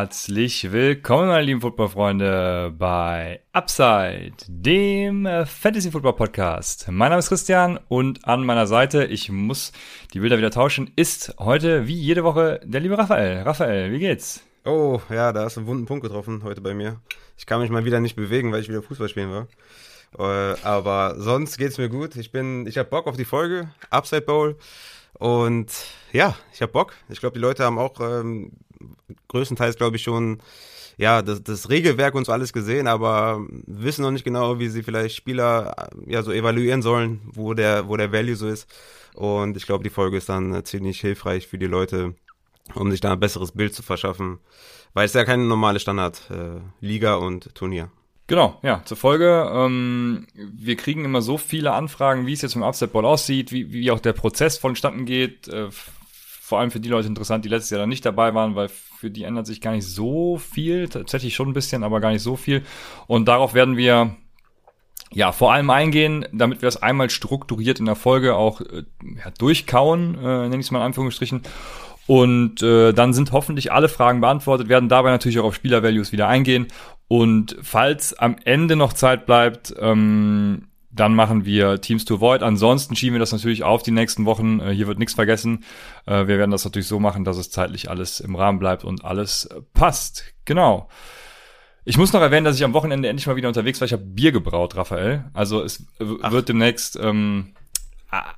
Herzlich willkommen, meine lieben Footballfreunde, bei Upside, dem Fantasy Football Podcast. Mein Name ist Christian und an meiner Seite, ich muss die Bilder wieder tauschen, ist heute wie jede Woche der liebe Raphael. Raphael, wie geht's? Oh, ja, da hast du einen wunden Punkt getroffen heute bei mir. Ich kann mich mal wieder nicht bewegen, weil ich wieder Fußball spielen war. Äh, aber sonst geht's mir gut. Ich bin, ich habe Bock auf die Folge, Upside Bowl. Und ja, ich habe Bock. Ich glaube, die Leute haben auch ähm, größtenteils, glaube ich, schon ja, das, das Regelwerk und so alles gesehen, aber wissen noch nicht genau, wie sie vielleicht Spieler äh, ja so evaluieren sollen, wo der, wo der Value so ist. Und ich glaube, die Folge ist dann äh, ziemlich hilfreich für die Leute, um sich da ein besseres Bild zu verschaffen, weil es ja keine normale Standard-Liga äh, und Turnier. Genau, ja, zur Folge. Ähm, wir kriegen immer so viele Anfragen, wie es jetzt mit dem Upset Ball aussieht, wie, wie auch der Prozess vonstatten geht. Äh, vor allem für die Leute interessant, die letztes Jahr dann nicht dabei waren, weil für die ändert sich gar nicht so viel. Tatsächlich schon ein bisschen, aber gar nicht so viel. Und darauf werden wir ja, vor allem eingehen, damit wir das einmal strukturiert in der Folge auch äh, ja, durchkauen, äh, nenne ich es mal in Anführungsstrichen. Und äh, dann sind hoffentlich alle Fragen beantwortet, werden dabei natürlich auch auf Spielervalues wieder eingehen und falls am Ende noch Zeit bleibt, ähm, dann machen wir Teams to Avoid. Ansonsten schieben wir das natürlich auf die nächsten Wochen. Äh, hier wird nichts vergessen. Äh, wir werden das natürlich so machen, dass es zeitlich alles im Rahmen bleibt und alles passt. Genau. Ich muss noch erwähnen, dass ich am Wochenende endlich mal wieder unterwegs war. Ich habe Bier gebraut, Raphael. Also es Ach. wird demnächst ähm,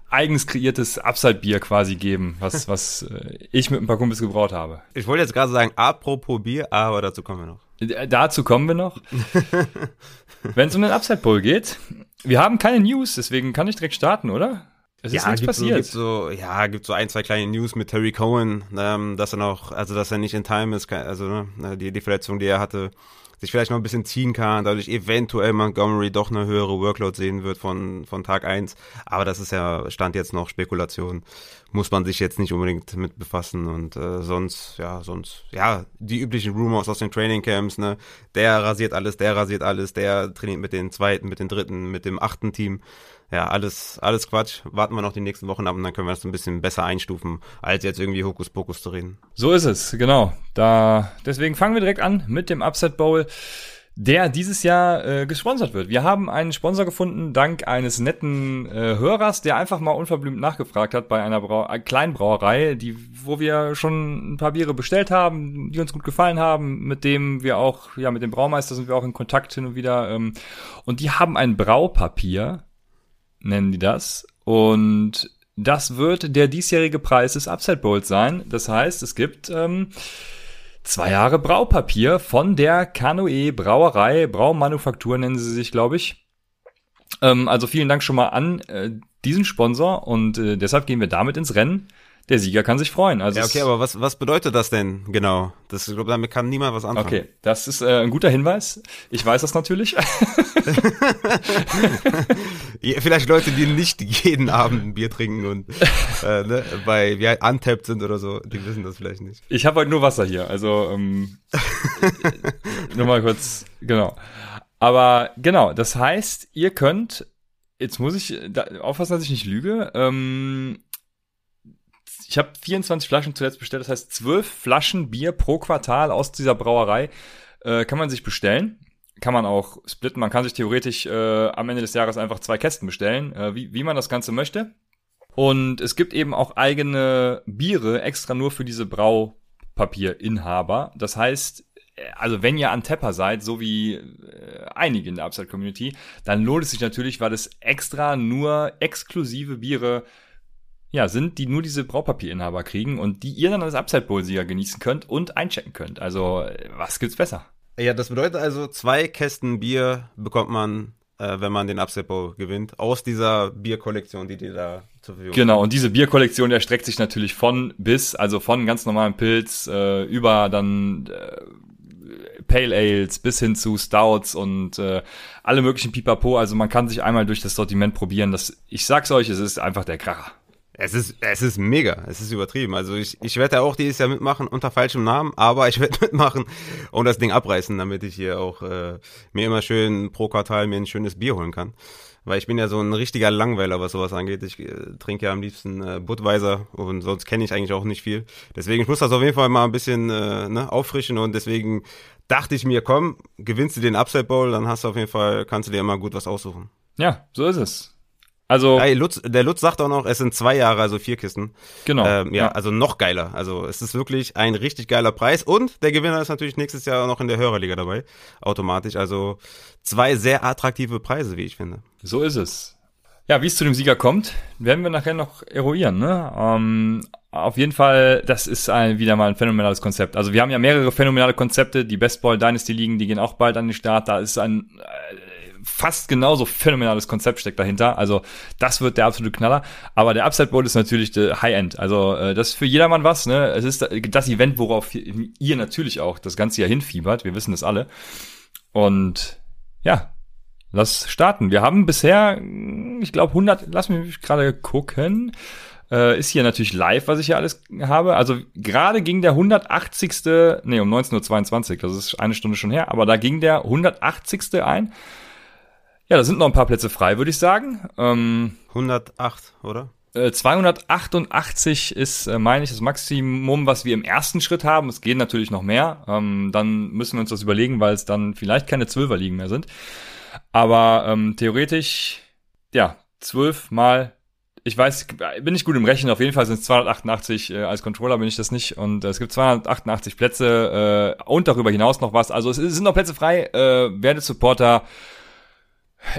eigens kreiertes Upside-Bier quasi geben, was, was äh, ich mit ein paar Kumpels gebraut habe. Ich wollte jetzt gerade sagen, apropos Bier, aber dazu kommen wir noch. Dazu kommen wir noch. Wenn es um den Upside Bowl geht, wir haben keine News, deswegen kann ich direkt starten, oder? Es ja, ist nichts passiert. So, gibt so, ja, gibt so ein, zwei kleine News mit Terry Cohen, ähm, dass er noch, also dass er nicht in Time ist, also ne, die, die Verletzung, die er hatte, sich vielleicht noch ein bisschen ziehen kann, dadurch eventuell Montgomery doch eine höhere Workload sehen wird von, von Tag eins. Aber das ist ja, stand jetzt noch Spekulation. Muss man sich jetzt nicht unbedingt mit befassen und äh, sonst, ja, sonst, ja, die üblichen Rumors aus den Training Camps, ne, der rasiert alles, der rasiert alles, der trainiert mit den zweiten, mit den dritten, mit dem achten Team ja, alles, alles Quatsch. Warten wir noch die nächsten Wochen ab und dann können wir das ein bisschen besser einstufen, als jetzt irgendwie Hokuspokus zu reden. So ist es, genau. Da, deswegen fangen wir direkt an mit dem Upset Bowl der dieses Jahr äh, gesponsert wird. Wir haben einen Sponsor gefunden, dank eines netten äh, Hörers, der einfach mal unverblümt nachgefragt hat bei einer Brau äh, kleinen Brauerei, die, wo wir schon ein paar Biere bestellt haben, die uns gut gefallen haben, mit dem wir auch, ja, mit dem Braumeister sind wir auch in Kontakt hin und wieder. Ähm, und die haben ein Braupapier, nennen die das. Und das wird der diesjährige Preis des Upside Bowls sein. Das heißt, es gibt ähm, zwei Jahre Braupapier von der Canoe Brauerei, Braumanufaktur nennen sie sich, glaube ich. Ähm, also vielen Dank schon mal an äh, diesen Sponsor und äh, deshalb gehen wir damit ins Rennen der Sieger kann sich freuen. Also ja, okay, aber was, was bedeutet das denn genau? Das, ich glaube, damit kann niemand was anfangen. Okay, das ist äh, ein guter Hinweis. Ich weiß das natürlich. vielleicht Leute, die nicht jeden Abend ein Bier trinken und äh, ne, bei wie halt untapped sind oder so, die wissen das vielleicht nicht. Ich habe heute nur Wasser hier, also ähm, nur mal kurz, genau. Aber genau, das heißt, ihr könnt, jetzt muss ich da, aufpassen, dass ich nicht lüge, ähm, ich habe 24 Flaschen zuletzt bestellt, das heißt 12 Flaschen Bier pro Quartal aus dieser Brauerei äh, kann man sich bestellen. Kann man auch splitten. Man kann sich theoretisch äh, am Ende des Jahres einfach zwei Kästen bestellen, äh, wie, wie man das Ganze möchte. Und es gibt eben auch eigene Biere extra nur für diese Braupapierinhaber. Das heißt, äh, also wenn ihr an Tepper seid, so wie äh, einige in der Upside Community, dann lohnt es sich natürlich, weil es extra nur exklusive Biere ja, sind, die nur diese Braupapierinhaber kriegen und die ihr dann als Upside Bowl-Sieger genießen könnt und einchecken könnt. Also, was gibt's besser? Ja, das bedeutet also, zwei Kästen Bier bekommt man, äh, wenn man den Upside Bowl gewinnt, aus dieser Bierkollektion, die dir da zur Verfügung Genau, und diese Bierkollektion erstreckt sich natürlich von bis, also von ganz normalen Pilz äh, über dann äh, Pale Ales bis hin zu Stouts und äh, alle möglichen Pipapo. Also man kann sich einmal durch das Sortiment probieren. Das, ich sag's euch, es ist einfach der Kracher. Es ist, es ist mega, es ist übertrieben. Also ich, ich werde auch dieses Jahr mitmachen unter falschem Namen, aber ich werde mitmachen und das Ding abreißen, damit ich hier auch äh, mir immer schön pro Quartal mir ein schönes Bier holen kann. Weil ich bin ja so ein richtiger Langweiler, was sowas angeht. Ich äh, trinke ja am liebsten äh, Budweiser und sonst kenne ich eigentlich auch nicht viel. Deswegen, ich muss das auf jeden Fall mal ein bisschen äh, ne, auffrischen und deswegen dachte ich mir, komm, gewinnst du den Upside Bowl, dann hast du auf jeden Fall, kannst du dir immer gut was aussuchen. Ja, so ist es. Also hey, Lutz, der Lutz sagt auch noch, es sind zwei Jahre, also vier Kisten. Genau. Ähm, ja, ja, also noch geiler. Also es ist wirklich ein richtig geiler Preis und der Gewinner ist natürlich nächstes Jahr noch in der Hörerliga dabei, automatisch. Also zwei sehr attraktive Preise, wie ich finde. So ist es. Ja, wie es zu dem Sieger kommt, werden wir nachher noch eruieren. Ne? Ähm, auf jeden Fall, das ist ein, wieder mal ein phänomenales Konzept. Also wir haben ja mehrere phänomenale Konzepte. Die Best Ball Dynasty Ligen, die gehen auch bald an den Start. Da ist ein äh, fast genauso phänomenales Konzept steckt dahinter. Also das wird der absolute Knaller. Aber der Upside Bowl ist natürlich der High-End. Also äh, das ist für jedermann was. Ne? Es ist das Event, worauf ihr natürlich auch das ganze Jahr hinfiebert. Wir wissen das alle. Und ja, lass starten. Wir haben bisher, ich glaube 100, lass mich gerade gucken. Äh, ist hier natürlich live, was ich hier alles habe. Also gerade ging der 180. Nee, um 19.22 Uhr, das ist eine Stunde schon her, aber da ging der 180. ein. Ja, da sind noch ein paar Plätze frei, würde ich sagen. Ähm, 108, oder? 288 äh, ist, äh, meine ich, das Maximum, was wir im ersten Schritt haben. Es gehen natürlich noch mehr. Ähm, dann müssen wir uns das überlegen, weil es dann vielleicht keine Zwölferligen mehr sind. Aber ähm, theoretisch, ja, zwölf mal, ich weiß, bin ich gut im Rechnen. Auf jeden Fall sind es 288. Äh, als Controller bin ich das nicht. Und äh, es gibt 288 Plätze äh, und darüber hinaus noch was. Also es, es sind noch Plätze frei. Äh, werdet Supporter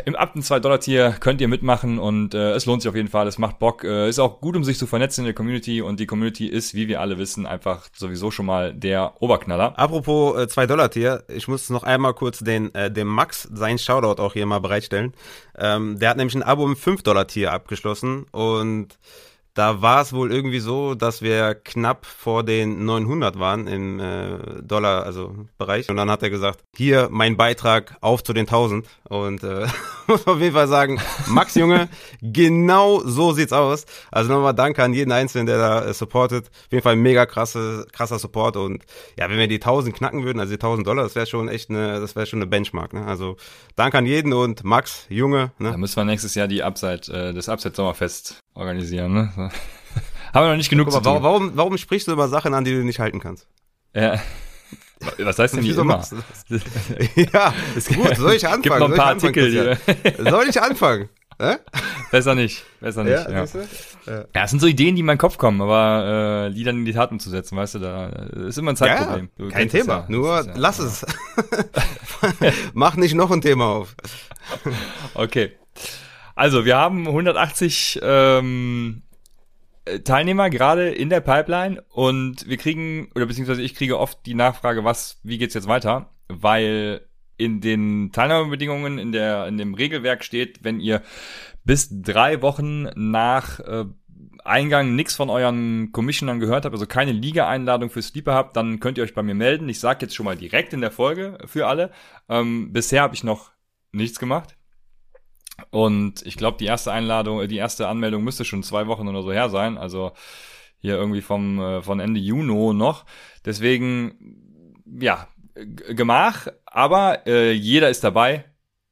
im ab dem 2-Dollar-Tier könnt ihr mitmachen und äh, es lohnt sich auf jeden Fall, es macht Bock. Äh, ist auch gut, um sich zu vernetzen in der Community und die Community ist, wie wir alle wissen, einfach sowieso schon mal der Oberknaller. Apropos äh, 2-Dollar-Tier, ich muss noch einmal kurz den äh, dem Max sein Shoutout auch hier mal bereitstellen. Ähm, der hat nämlich ein Abo im 5-Dollar-Tier abgeschlossen und da war es wohl irgendwie so, dass wir knapp vor den 900 waren im äh, Dollar, also Bereich. Und dann hat er gesagt, hier mein Beitrag auf zu den 1000. Und äh, muss auf jeden Fall sagen, Max Junge, genau so sieht's aus. Also nochmal Danke an jeden Einzelnen, der da äh, supportet. Auf jeden Fall mega krasse, krasser Support. Und ja, wenn wir die 1000 knacken würden, also die 1000 Dollar, das wäre schon echt eine, das wäre schon eine Benchmark. Ne? Also Danke an jeden und Max Junge. Ne? Da müssen wir nächstes Jahr die Upside, äh, das Upside Sommerfest organisieren. Ne? Haben wir noch nicht genug mal, Warum, warum sprichst du über Sachen an, die du nicht halten kannst? Ja. Was heißt denn hier immer? ja, ist gut. Soll ich anfangen? Gibt noch ein paar Artikel. Ja. Soll ich anfangen? Äh? Besser nicht. Besser nicht. Ja, ja. ja, es sind so Ideen, die in meinen Kopf kommen, aber äh, Lieder in die Tat umzusetzen, weißt du, da ist immer ein Zeitproblem. Ja, kein Thema. Nur lass es. Mach nicht noch ein Thema auf. okay. Also, wir haben 180 ähm, Teilnehmer gerade in der Pipeline und wir kriegen, oder beziehungsweise ich kriege oft die Nachfrage, was, wie geht's jetzt weiter? Weil in den Teilnahmebedingungen in der, in dem Regelwerk steht, wenn ihr bis drei Wochen nach äh, Eingang nichts von euren Commissionern gehört habt, also keine Liga-Einladung für Sleeper habt, dann könnt ihr euch bei mir melden. Ich sage jetzt schon mal direkt in der Folge für alle. Ähm, bisher habe ich noch nichts gemacht. Und ich glaube, die erste Einladung, äh, die erste Anmeldung müsste schon zwei Wochen oder so her sein. Also hier irgendwie vom äh, von Ende Juni noch. Deswegen ja Gemach, aber äh, jeder ist dabei.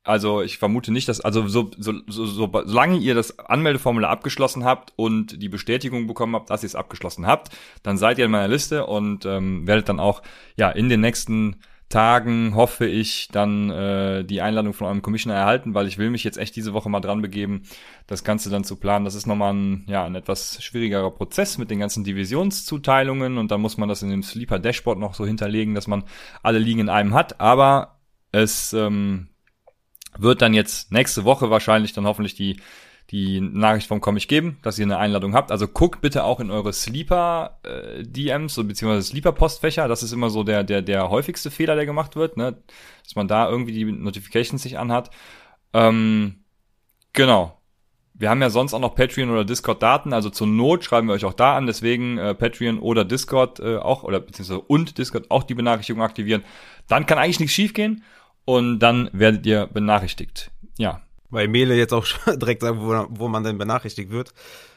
Also ich vermute nicht, dass also so, so, so, so solange ihr das Anmeldeformular abgeschlossen habt und die Bestätigung bekommen habt, dass ihr es abgeschlossen habt, dann seid ihr in meiner Liste und ähm, werdet dann auch ja in den nächsten Tagen hoffe ich dann äh, die Einladung von eurem Commissioner erhalten, weil ich will mich jetzt echt diese Woche mal dran begeben, das Ganze dann zu planen. Das ist nochmal ein, ja, ein etwas schwierigerer Prozess mit den ganzen Divisionszuteilungen und dann muss man das in dem Sleeper Dashboard noch so hinterlegen, dass man alle Ligen in einem hat. Aber es ähm, wird dann jetzt nächste Woche wahrscheinlich dann hoffentlich die die Nachricht vom Comic geben, dass ihr eine Einladung habt. Also guckt bitte auch in eure Sleeper äh, so, beziehungsweise Sleeper Postfächer. Das ist immer so der der der häufigste Fehler, der gemacht wird, ne? dass man da irgendwie die Notifications sich anhat. Ähm, genau. wir haben ja sonst auch noch Patreon oder Discord-Daten, also zur Not schreiben wir euch auch da an, deswegen äh, Patreon oder Discord äh, auch, oder beziehungsweise und Discord auch die Benachrichtigung aktivieren. Dann kann eigentlich nichts schiefgehen und dann werdet ihr benachrichtigt. Ja. Weil Mele jetzt auch direkt sagen, wo, wo man denn benachrichtigt wird.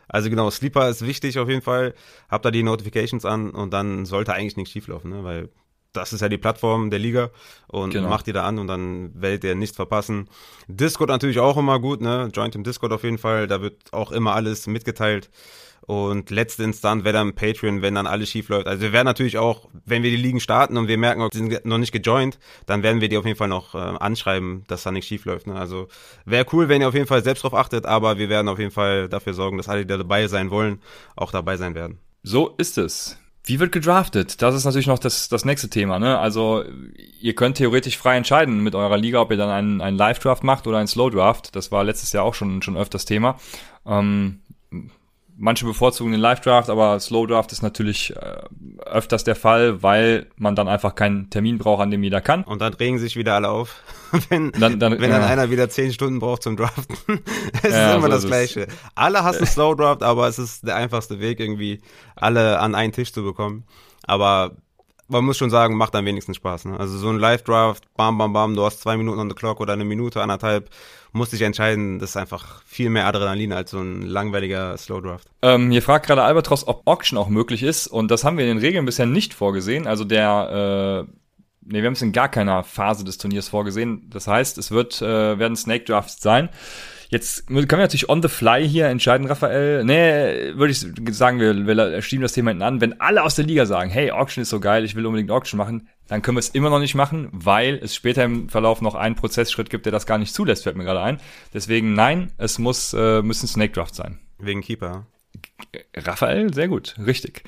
Also genau, Sleeper ist wichtig auf jeden Fall. Habt da die Notifications an und dann sollte eigentlich nichts schieflaufen, ne? weil das ist ja die Plattform der Liga und genau. macht die da an und dann werdet ihr nichts verpassen. Discord natürlich auch immer gut, ne? Joint im Discord auf jeden Fall, da wird auch immer alles mitgeteilt. Und letzte Instanz wäre dann Patreon, wenn dann alles schief läuft. Also wir werden natürlich auch, wenn wir die Ligen starten und wir merken, sie sind noch nicht gejoint, dann werden wir die auf jeden Fall noch äh, anschreiben, dass da nichts schief läuft. Ne? Also wäre cool, wenn ihr auf jeden Fall selbst drauf achtet, aber wir werden auf jeden Fall dafür sorgen, dass alle, die dabei sein wollen, auch dabei sein werden. So ist es. Wie wird gedraftet? Das ist natürlich noch das, das nächste Thema. Ne? Also ihr könnt theoretisch frei entscheiden mit eurer Liga, ob ihr dann einen, einen Live-Draft macht oder einen Slow-Draft. Das war letztes Jahr auch schon, schon öfters Thema. Ähm, manche bevorzugen den Live-Draft, aber Slow-Draft ist natürlich äh, öfters der Fall, weil man dann einfach keinen Termin braucht, an dem jeder kann. Und dann regen sich wieder alle auf, wenn dann, dann, wenn dann einer wieder zehn Stunden braucht zum Draften. es ja, ist immer so das Gleiche. Alle hassen Slow-Draft, aber es ist der einfachste Weg, irgendwie alle an einen Tisch zu bekommen. Aber man muss schon sagen, macht am wenigsten Spaß. Ne? Also so ein Live-Draft, bam, bam, bam, du hast zwei Minuten on the clock oder eine Minute, anderthalb, musst dich entscheiden, das ist einfach viel mehr Adrenalin als so ein langweiliger Slow-Draft. Ähm, hier fragt gerade Albatros, ob Auction auch möglich ist und das haben wir in den Regeln bisher nicht vorgesehen. Also der, äh, nee, wir haben es in gar keiner Phase des Turniers vorgesehen. Das heißt, es wird, äh, werden Snake Drafts sein. Jetzt können wir natürlich on the fly hier entscheiden, Raphael. Nee, würde ich sagen, wir, wir schieben das Thema hinten an. Wenn alle aus der Liga sagen, hey, Auction ist so geil, ich will unbedingt Auction machen, dann können wir es immer noch nicht machen, weil es später im Verlauf noch einen Prozessschritt gibt, der das gar nicht zulässt, fällt mir gerade ein. Deswegen nein, es muss, äh, müssen Snake Draft sein. Wegen Keeper. Raphael, sehr gut, richtig.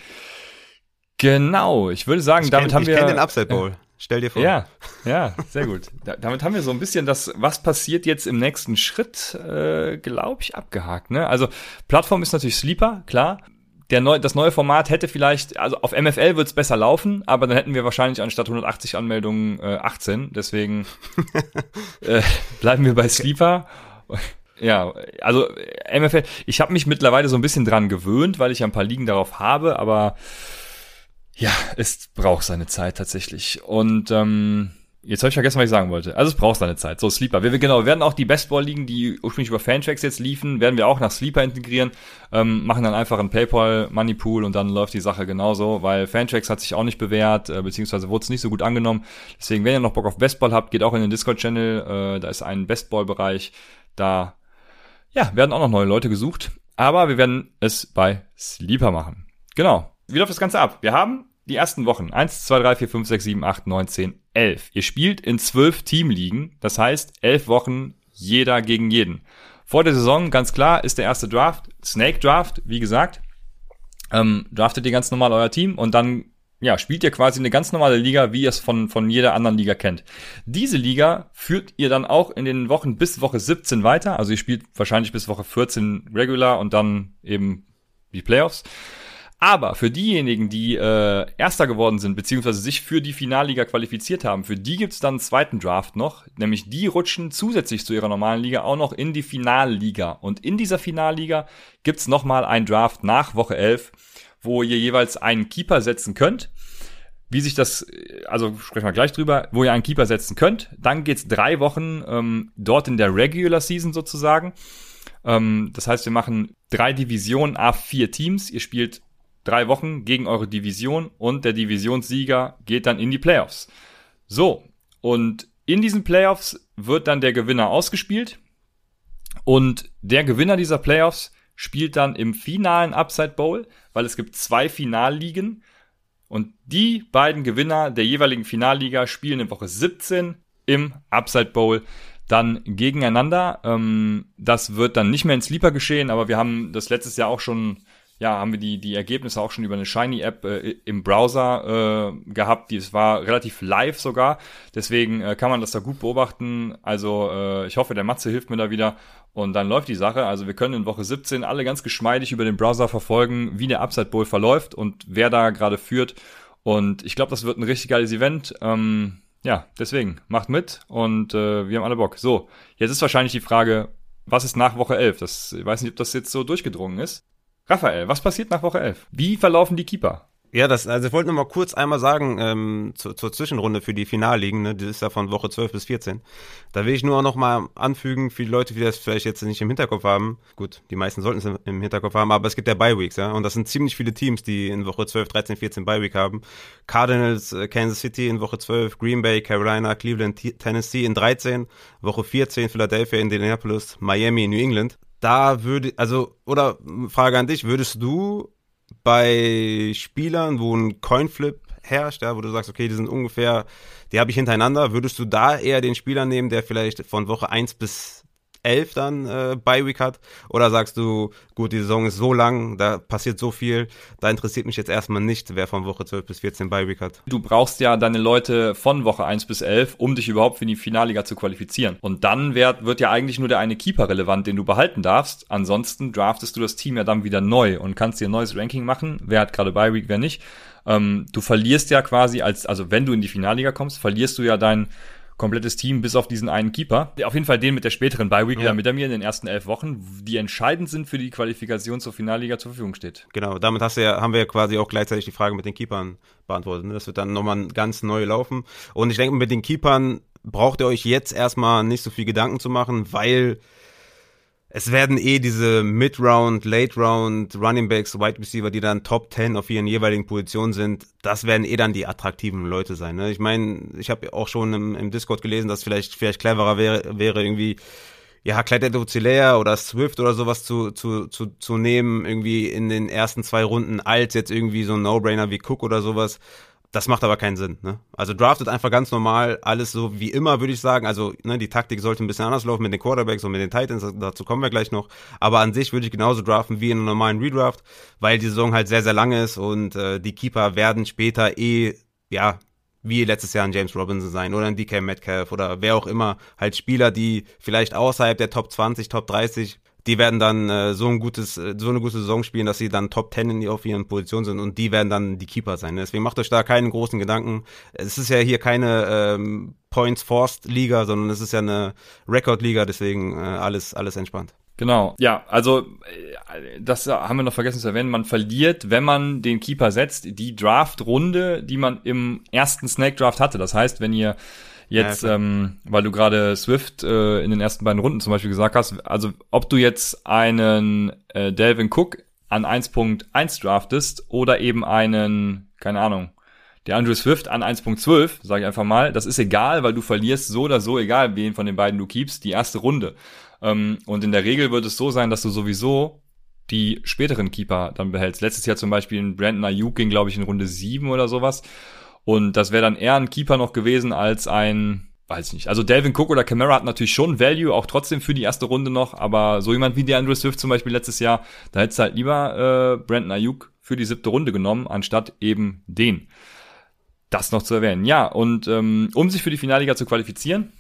Genau, ich würde sagen, ich damit kenn, haben wir. Ich kenne den Upside Bowl. Stell dir vor. Ja, ja, sehr gut. Da, damit haben wir so ein bisschen das, was passiert jetzt im nächsten Schritt, äh, glaube ich, abgehakt. Ne? Also Plattform ist natürlich Sleeper, klar. Der neu, das neue Format hätte vielleicht, also auf MFL wird es besser laufen, aber dann hätten wir wahrscheinlich anstatt 180 Anmeldungen äh, 18. Deswegen äh, bleiben wir bei Sleeper. Ja, also MFL, ich habe mich mittlerweile so ein bisschen dran gewöhnt, weil ich ein paar Ligen darauf habe, aber ja, es braucht seine Zeit tatsächlich. Und ähm, jetzt habe ich vergessen, was ich sagen wollte. Also es braucht seine Zeit. So, Sleeper. Wir, genau, wir werden auch die Bestball-Ligen, die ursprünglich über Fantracks jetzt liefen, werden wir auch nach Sleeper integrieren, ähm, machen dann einfach einen PayPal Money Pool und dann läuft die Sache genauso, weil Fantracks hat sich auch nicht bewährt, äh, beziehungsweise wurde es nicht so gut angenommen. Deswegen, wenn ihr noch Bock auf Bestball habt, geht auch in den Discord-Channel, äh, da ist ein Bestball-Bereich, da ja, werden auch noch neue Leute gesucht. Aber wir werden es bei Sleeper machen. Genau. Wie läuft das Ganze ab? Wir haben die ersten Wochen. 1, 2, 3, 4, 5, 6, 7, 8, 9, 10, 11. Ihr spielt in zwölf Teamligen. Das heißt, elf Wochen jeder gegen jeden. Vor der Saison, ganz klar, ist der erste Draft. Snake Draft, wie gesagt. Ähm, draftet ihr ganz normal euer Team und dann ja, spielt ihr quasi eine ganz normale Liga, wie ihr es von, von jeder anderen Liga kennt. Diese Liga führt ihr dann auch in den Wochen bis Woche 17 weiter. Also ihr spielt wahrscheinlich bis Woche 14 regular und dann eben die Playoffs. Aber für diejenigen, die äh, Erster geworden sind, beziehungsweise sich für die Finalliga qualifiziert haben, für die gibt's dann einen zweiten Draft noch, nämlich die rutschen zusätzlich zu ihrer normalen Liga auch noch in die Finalliga. Und in dieser Finalliga gibt's nochmal einen Draft nach Woche 11, wo ihr jeweils einen Keeper setzen könnt. Wie sich das, also sprechen wir gleich drüber, wo ihr einen Keeper setzen könnt. Dann geht's drei Wochen ähm, dort in der Regular Season sozusagen. Ähm, das heißt, wir machen drei Divisionen, A4 Teams. Ihr spielt drei Wochen gegen eure Division und der Divisionssieger geht dann in die Playoffs. So, und in diesen Playoffs wird dann der Gewinner ausgespielt und der Gewinner dieser Playoffs spielt dann im finalen Upside Bowl, weil es gibt zwei Finalligen und die beiden Gewinner der jeweiligen Finalliga spielen in Woche 17 im Upside Bowl dann gegeneinander. Ähm, das wird dann nicht mehr in Sleeper geschehen, aber wir haben das letztes Jahr auch schon ja, haben wir die, die Ergebnisse auch schon über eine Shiny-App äh, im Browser äh, gehabt. Die, war relativ live sogar. Deswegen äh, kann man das da gut beobachten. Also äh, ich hoffe, der Matze hilft mir da wieder. Und dann läuft die Sache. Also wir können in Woche 17 alle ganz geschmeidig über den Browser verfolgen, wie der Upside Bowl verläuft und wer da gerade führt. Und ich glaube, das wird ein richtig geiles Event. Ähm, ja, deswegen macht mit und äh, wir haben alle Bock. So, jetzt ist wahrscheinlich die Frage, Was ist nach Woche 11? Das, ich weiß nicht, ob das jetzt so durchgedrungen ist. Raphael, was passiert nach Woche 11? Wie verlaufen die Keeper? Ja, das, also ich wollte noch mal kurz einmal sagen, ähm, zu, zur Zwischenrunde für die Finalligen, ne, die ist ja von Woche 12 bis 14. Da will ich nur auch noch mal anfügen, für die Leute, die das vielleicht jetzt nicht im Hinterkopf haben, gut, die meisten sollten es im Hinterkopf haben, aber es gibt ja Bye-Weeks, ja, und das sind ziemlich viele Teams, die in Woche 12, 13, 14 Bye-Week haben. Cardinals, äh, Kansas City in Woche 12, Green Bay, Carolina, Cleveland, Tennessee in 13, Woche 14, Philadelphia, Indianapolis, Miami, New England. Da würde, also, oder Frage an dich, würdest du bei Spielern, wo ein Coinflip herrscht, ja, wo du sagst, okay, die sind ungefähr, die habe ich hintereinander, würdest du da eher den Spieler nehmen, der vielleicht von Woche 1 bis 11 dann äh, Bye-Week hat? Oder sagst du, gut, die Saison ist so lang, da passiert so viel, da interessiert mich jetzt erstmal nicht, wer von Woche 12 bis 14 Bye-Week hat? Du brauchst ja deine Leute von Woche 1 bis 11, um dich überhaupt für die Finalliga zu qualifizieren. Und dann wird, wird ja eigentlich nur der eine Keeper relevant, den du behalten darfst. Ansonsten draftest du das Team ja dann wieder neu und kannst dir ein neues Ranking machen. Wer hat gerade Bye-Week, wer nicht. Ähm, du verlierst ja quasi als, also wenn du in die Finalliga kommst, verlierst du ja dein komplettes Team bis auf diesen einen Keeper. Auf jeden Fall den mit der späteren Bye-Week, ja. mit mir in den ersten elf Wochen, die entscheidend sind für die Qualifikation zur Finalliga zur Verfügung steht. Genau, damit hast du ja, haben wir ja quasi auch gleichzeitig die Frage mit den Keepern beantwortet. Ne? Das wird dann nochmal ganz neu laufen. Und ich denke, mit den Keepern braucht ihr euch jetzt erstmal nicht so viel Gedanken zu machen, weil es werden eh diese Mid-Round, Late-Round Running Backs, Wide Receiver, die dann Top 10 auf ihren jeweiligen Positionen sind, das werden eh dann die attraktiven Leute sein. Ne? Ich meine, ich habe auch schon im, im, Discord gelesen, dass vielleicht vielleicht cleverer wäre, wäre irgendwie ja, Clyde Edwards oder Swift oder sowas zu, zu, zu, zu nehmen, irgendwie in den ersten zwei Runden, als jetzt irgendwie so ein No-Brainer wie Cook oder sowas. Das macht aber keinen Sinn. Ne? Also draftet einfach ganz normal, alles so wie immer, würde ich sagen. Also ne, die Taktik sollte ein bisschen anders laufen mit den Quarterbacks und mit den Titans, dazu kommen wir gleich noch. Aber an sich würde ich genauso draften wie in einem normalen Redraft, weil die Saison halt sehr, sehr lang ist und äh, die Keeper werden später eh, ja, wie letztes Jahr ein James Robinson sein oder ein DK Metcalf oder wer auch immer, halt Spieler, die vielleicht außerhalb der Top 20, Top 30 die werden dann äh, so ein gutes, äh, so eine gute Saison spielen, dass sie dann Top 10 in, auf ihren Positionen sind und die werden dann die Keeper sein. Deswegen macht euch da keinen großen Gedanken. Es ist ja hier keine ähm, Points Forced Liga, sondern es ist ja eine Record Liga, deswegen äh, alles, alles entspannt. Genau, ja, also äh, das haben wir noch vergessen zu erwähnen. Man verliert, wenn man den Keeper setzt, die Draft-Runde, die man im ersten Snake Draft hatte. Das heißt, wenn ihr Jetzt, ja, ähm, weil du gerade Swift äh, in den ersten beiden Runden zum Beispiel gesagt hast, also ob du jetzt einen äh, Delvin Cook an 1.1 draftest oder eben einen, keine Ahnung, der Andrew Swift an 1.12, sage ich einfach mal, das ist egal, weil du verlierst so oder so, egal wen von den beiden du keepst, die erste Runde. Ähm, und in der Regel wird es so sein, dass du sowieso die späteren Keeper dann behältst. Letztes Jahr zum Beispiel in Brandon Ayuk ging, glaube ich, in Runde 7 oder sowas. Und das wäre dann eher ein Keeper noch gewesen als ein, weiß nicht. Also Delvin Cook oder Camara hat natürlich schon Value, auch trotzdem für die erste Runde noch, aber so jemand wie der Andrew Swift zum Beispiel letztes Jahr, da hättest du halt lieber äh, Brandon Ayuk für die siebte Runde genommen, anstatt eben den. Das noch zu erwähnen. Ja, und ähm, um sich für die Finalliga zu qualifizieren,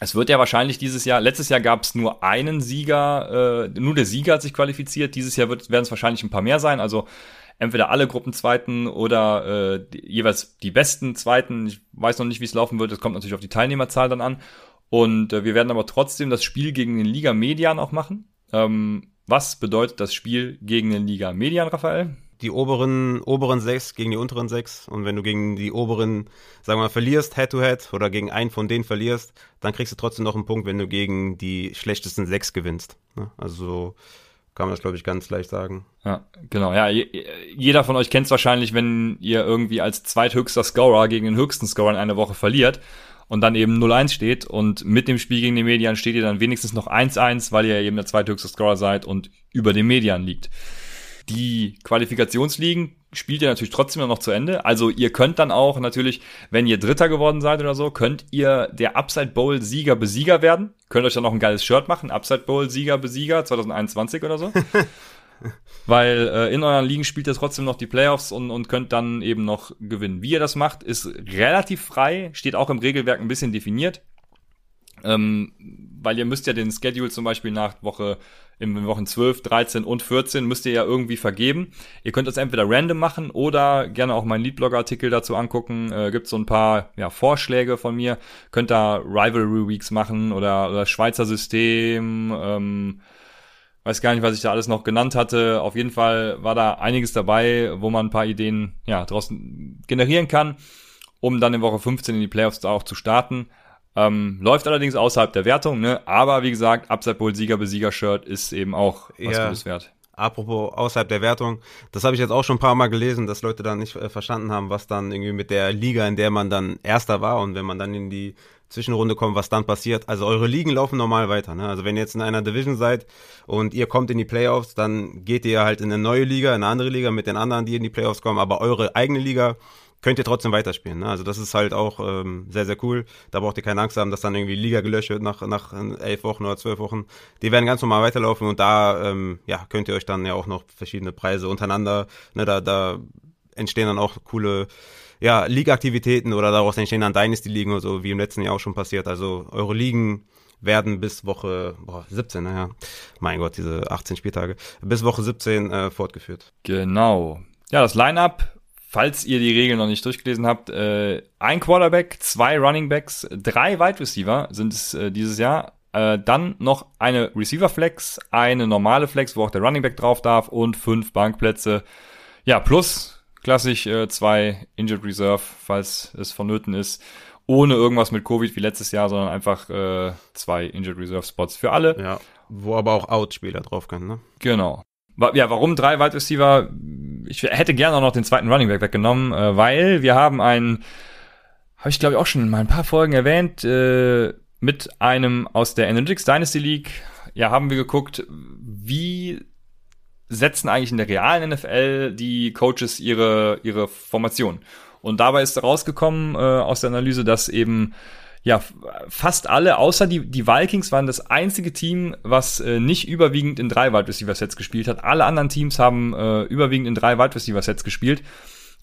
es wird ja wahrscheinlich dieses Jahr, letztes Jahr gab es nur einen Sieger, äh, nur der Sieger hat sich qualifiziert, dieses Jahr werden es wahrscheinlich ein paar mehr sein, also entweder alle Gruppenzweiten oder äh, die, jeweils die besten Zweiten. Ich weiß noch nicht, wie es laufen wird. Es kommt natürlich auf die Teilnehmerzahl dann an. Und äh, wir werden aber trotzdem das Spiel gegen den Liga Median auch machen. Ähm, was bedeutet das Spiel gegen den Liga Median, Raphael? Die oberen, oberen sechs gegen die unteren sechs. Und wenn du gegen die oberen, sagen wir mal, verlierst, Head-to-Head, -head, oder gegen einen von denen verlierst, dann kriegst du trotzdem noch einen Punkt, wenn du gegen die schlechtesten sechs gewinnst. Ne? Also kann man das, glaube ich, ganz leicht sagen. Ja, genau. Ja, jeder von euch kennt es wahrscheinlich, wenn ihr irgendwie als zweithöchster Scorer gegen den höchsten Scorer in einer Woche verliert und dann eben 0-1 steht und mit dem Spiel gegen den Median steht ihr dann wenigstens noch 1-1, weil ihr eben der zweithöchste Scorer seid und über dem Median liegt. Die Qualifikationsligen spielt ihr natürlich trotzdem noch zu Ende. Also ihr könnt dann auch natürlich, wenn ihr Dritter geworden seid oder so, könnt ihr der Upside Bowl Sieger Besieger werden. Könnt euch dann noch ein geiles Shirt machen, Upside Bowl Sieger Besieger 2021 oder so. Weil äh, in euren Ligen spielt ihr trotzdem noch die Playoffs und, und könnt dann eben noch gewinnen. Wie ihr das macht, ist relativ frei, steht auch im Regelwerk ein bisschen definiert. Ähm, weil ihr müsst ja den Schedule zum Beispiel nach Woche in Wochen 12, 13 und 14 müsst ihr ja irgendwie vergeben. Ihr könnt das entweder random machen oder gerne auch meinen Leadblog-Artikel dazu angucken. Äh, gibt so ein paar ja, Vorschläge von mir. Könnt da Rivalry Weeks machen oder, oder Schweizer System. Ähm, weiß gar nicht, was ich da alles noch genannt hatte. Auf jeden Fall war da einiges dabei, wo man ein paar Ideen ja draußen generieren kann, um dann in Woche 15 in die Playoffs auch zu starten. Ähm, läuft allerdings außerhalb der Wertung, ne? Aber wie gesagt, Upside Bowl Sieger Besieger Shirt ist eben auch was ja. Gutes wert. Apropos außerhalb der Wertung, das habe ich jetzt auch schon ein paar Mal gelesen, dass Leute dann nicht äh, verstanden haben, was dann irgendwie mit der Liga, in der man dann Erster war und wenn man dann in die Zwischenrunde kommt, was dann passiert. Also eure Ligen laufen normal weiter. Ne? Also wenn ihr jetzt in einer Division seid und ihr kommt in die Playoffs, dann geht ihr halt in eine neue Liga, in eine andere Liga mit den anderen, die in die Playoffs kommen. Aber eure eigene Liga könnt ihr trotzdem weiterspielen. Ne? Also das ist halt auch ähm, sehr, sehr cool. Da braucht ihr keine Angst haben, dass dann irgendwie Liga gelöscht wird nach, nach elf Wochen oder zwölf Wochen. Die werden ganz normal weiterlaufen und da ähm, ja, könnt ihr euch dann ja auch noch verschiedene Preise untereinander, ne, da, da entstehen dann auch coole ja, Liga-Aktivitäten oder daraus entstehen dann Dynasty-Ligen oder so, wie im letzten Jahr auch schon passiert. Also eure Ligen werden bis Woche boah, 17, naja, mein Gott, diese 18 Spieltage, bis Woche 17 äh, fortgeführt. Genau. Ja, das Line-Up falls ihr die Regeln noch nicht durchgelesen habt, äh, ein Quarterback, zwei Running Backs, drei Wide Receiver sind es äh, dieses Jahr. Äh, dann noch eine Receiver Flex, eine normale Flex, wo auch der Running Back drauf darf und fünf Bankplätze. Ja, plus klassisch äh, zwei Injured Reserve, falls es vonnöten ist. Ohne irgendwas mit Covid wie letztes Jahr, sondern einfach äh, zwei Injured Reserve Spots für alle. Ja, wo aber auch Out-Spieler drauf können, ne? Genau. Ja, warum drei Wide Receiver? Ich hätte gerne auch noch den zweiten Running Back weggenommen, äh, weil wir haben einen, habe ich glaube ich auch schon mal ein paar Folgen erwähnt, äh, mit einem aus der Analytics Dynasty League. Ja, haben wir geguckt, wie setzen eigentlich in der realen NFL die Coaches ihre ihre Formation. Und dabei ist rausgekommen äh, aus der Analyse, dass eben ja, fast alle, außer die, die Vikings, waren das einzige Team, was äh, nicht überwiegend in drei Wide Receiver Sets gespielt hat. Alle anderen Teams haben äh, überwiegend in drei Wide Receiver Sets gespielt.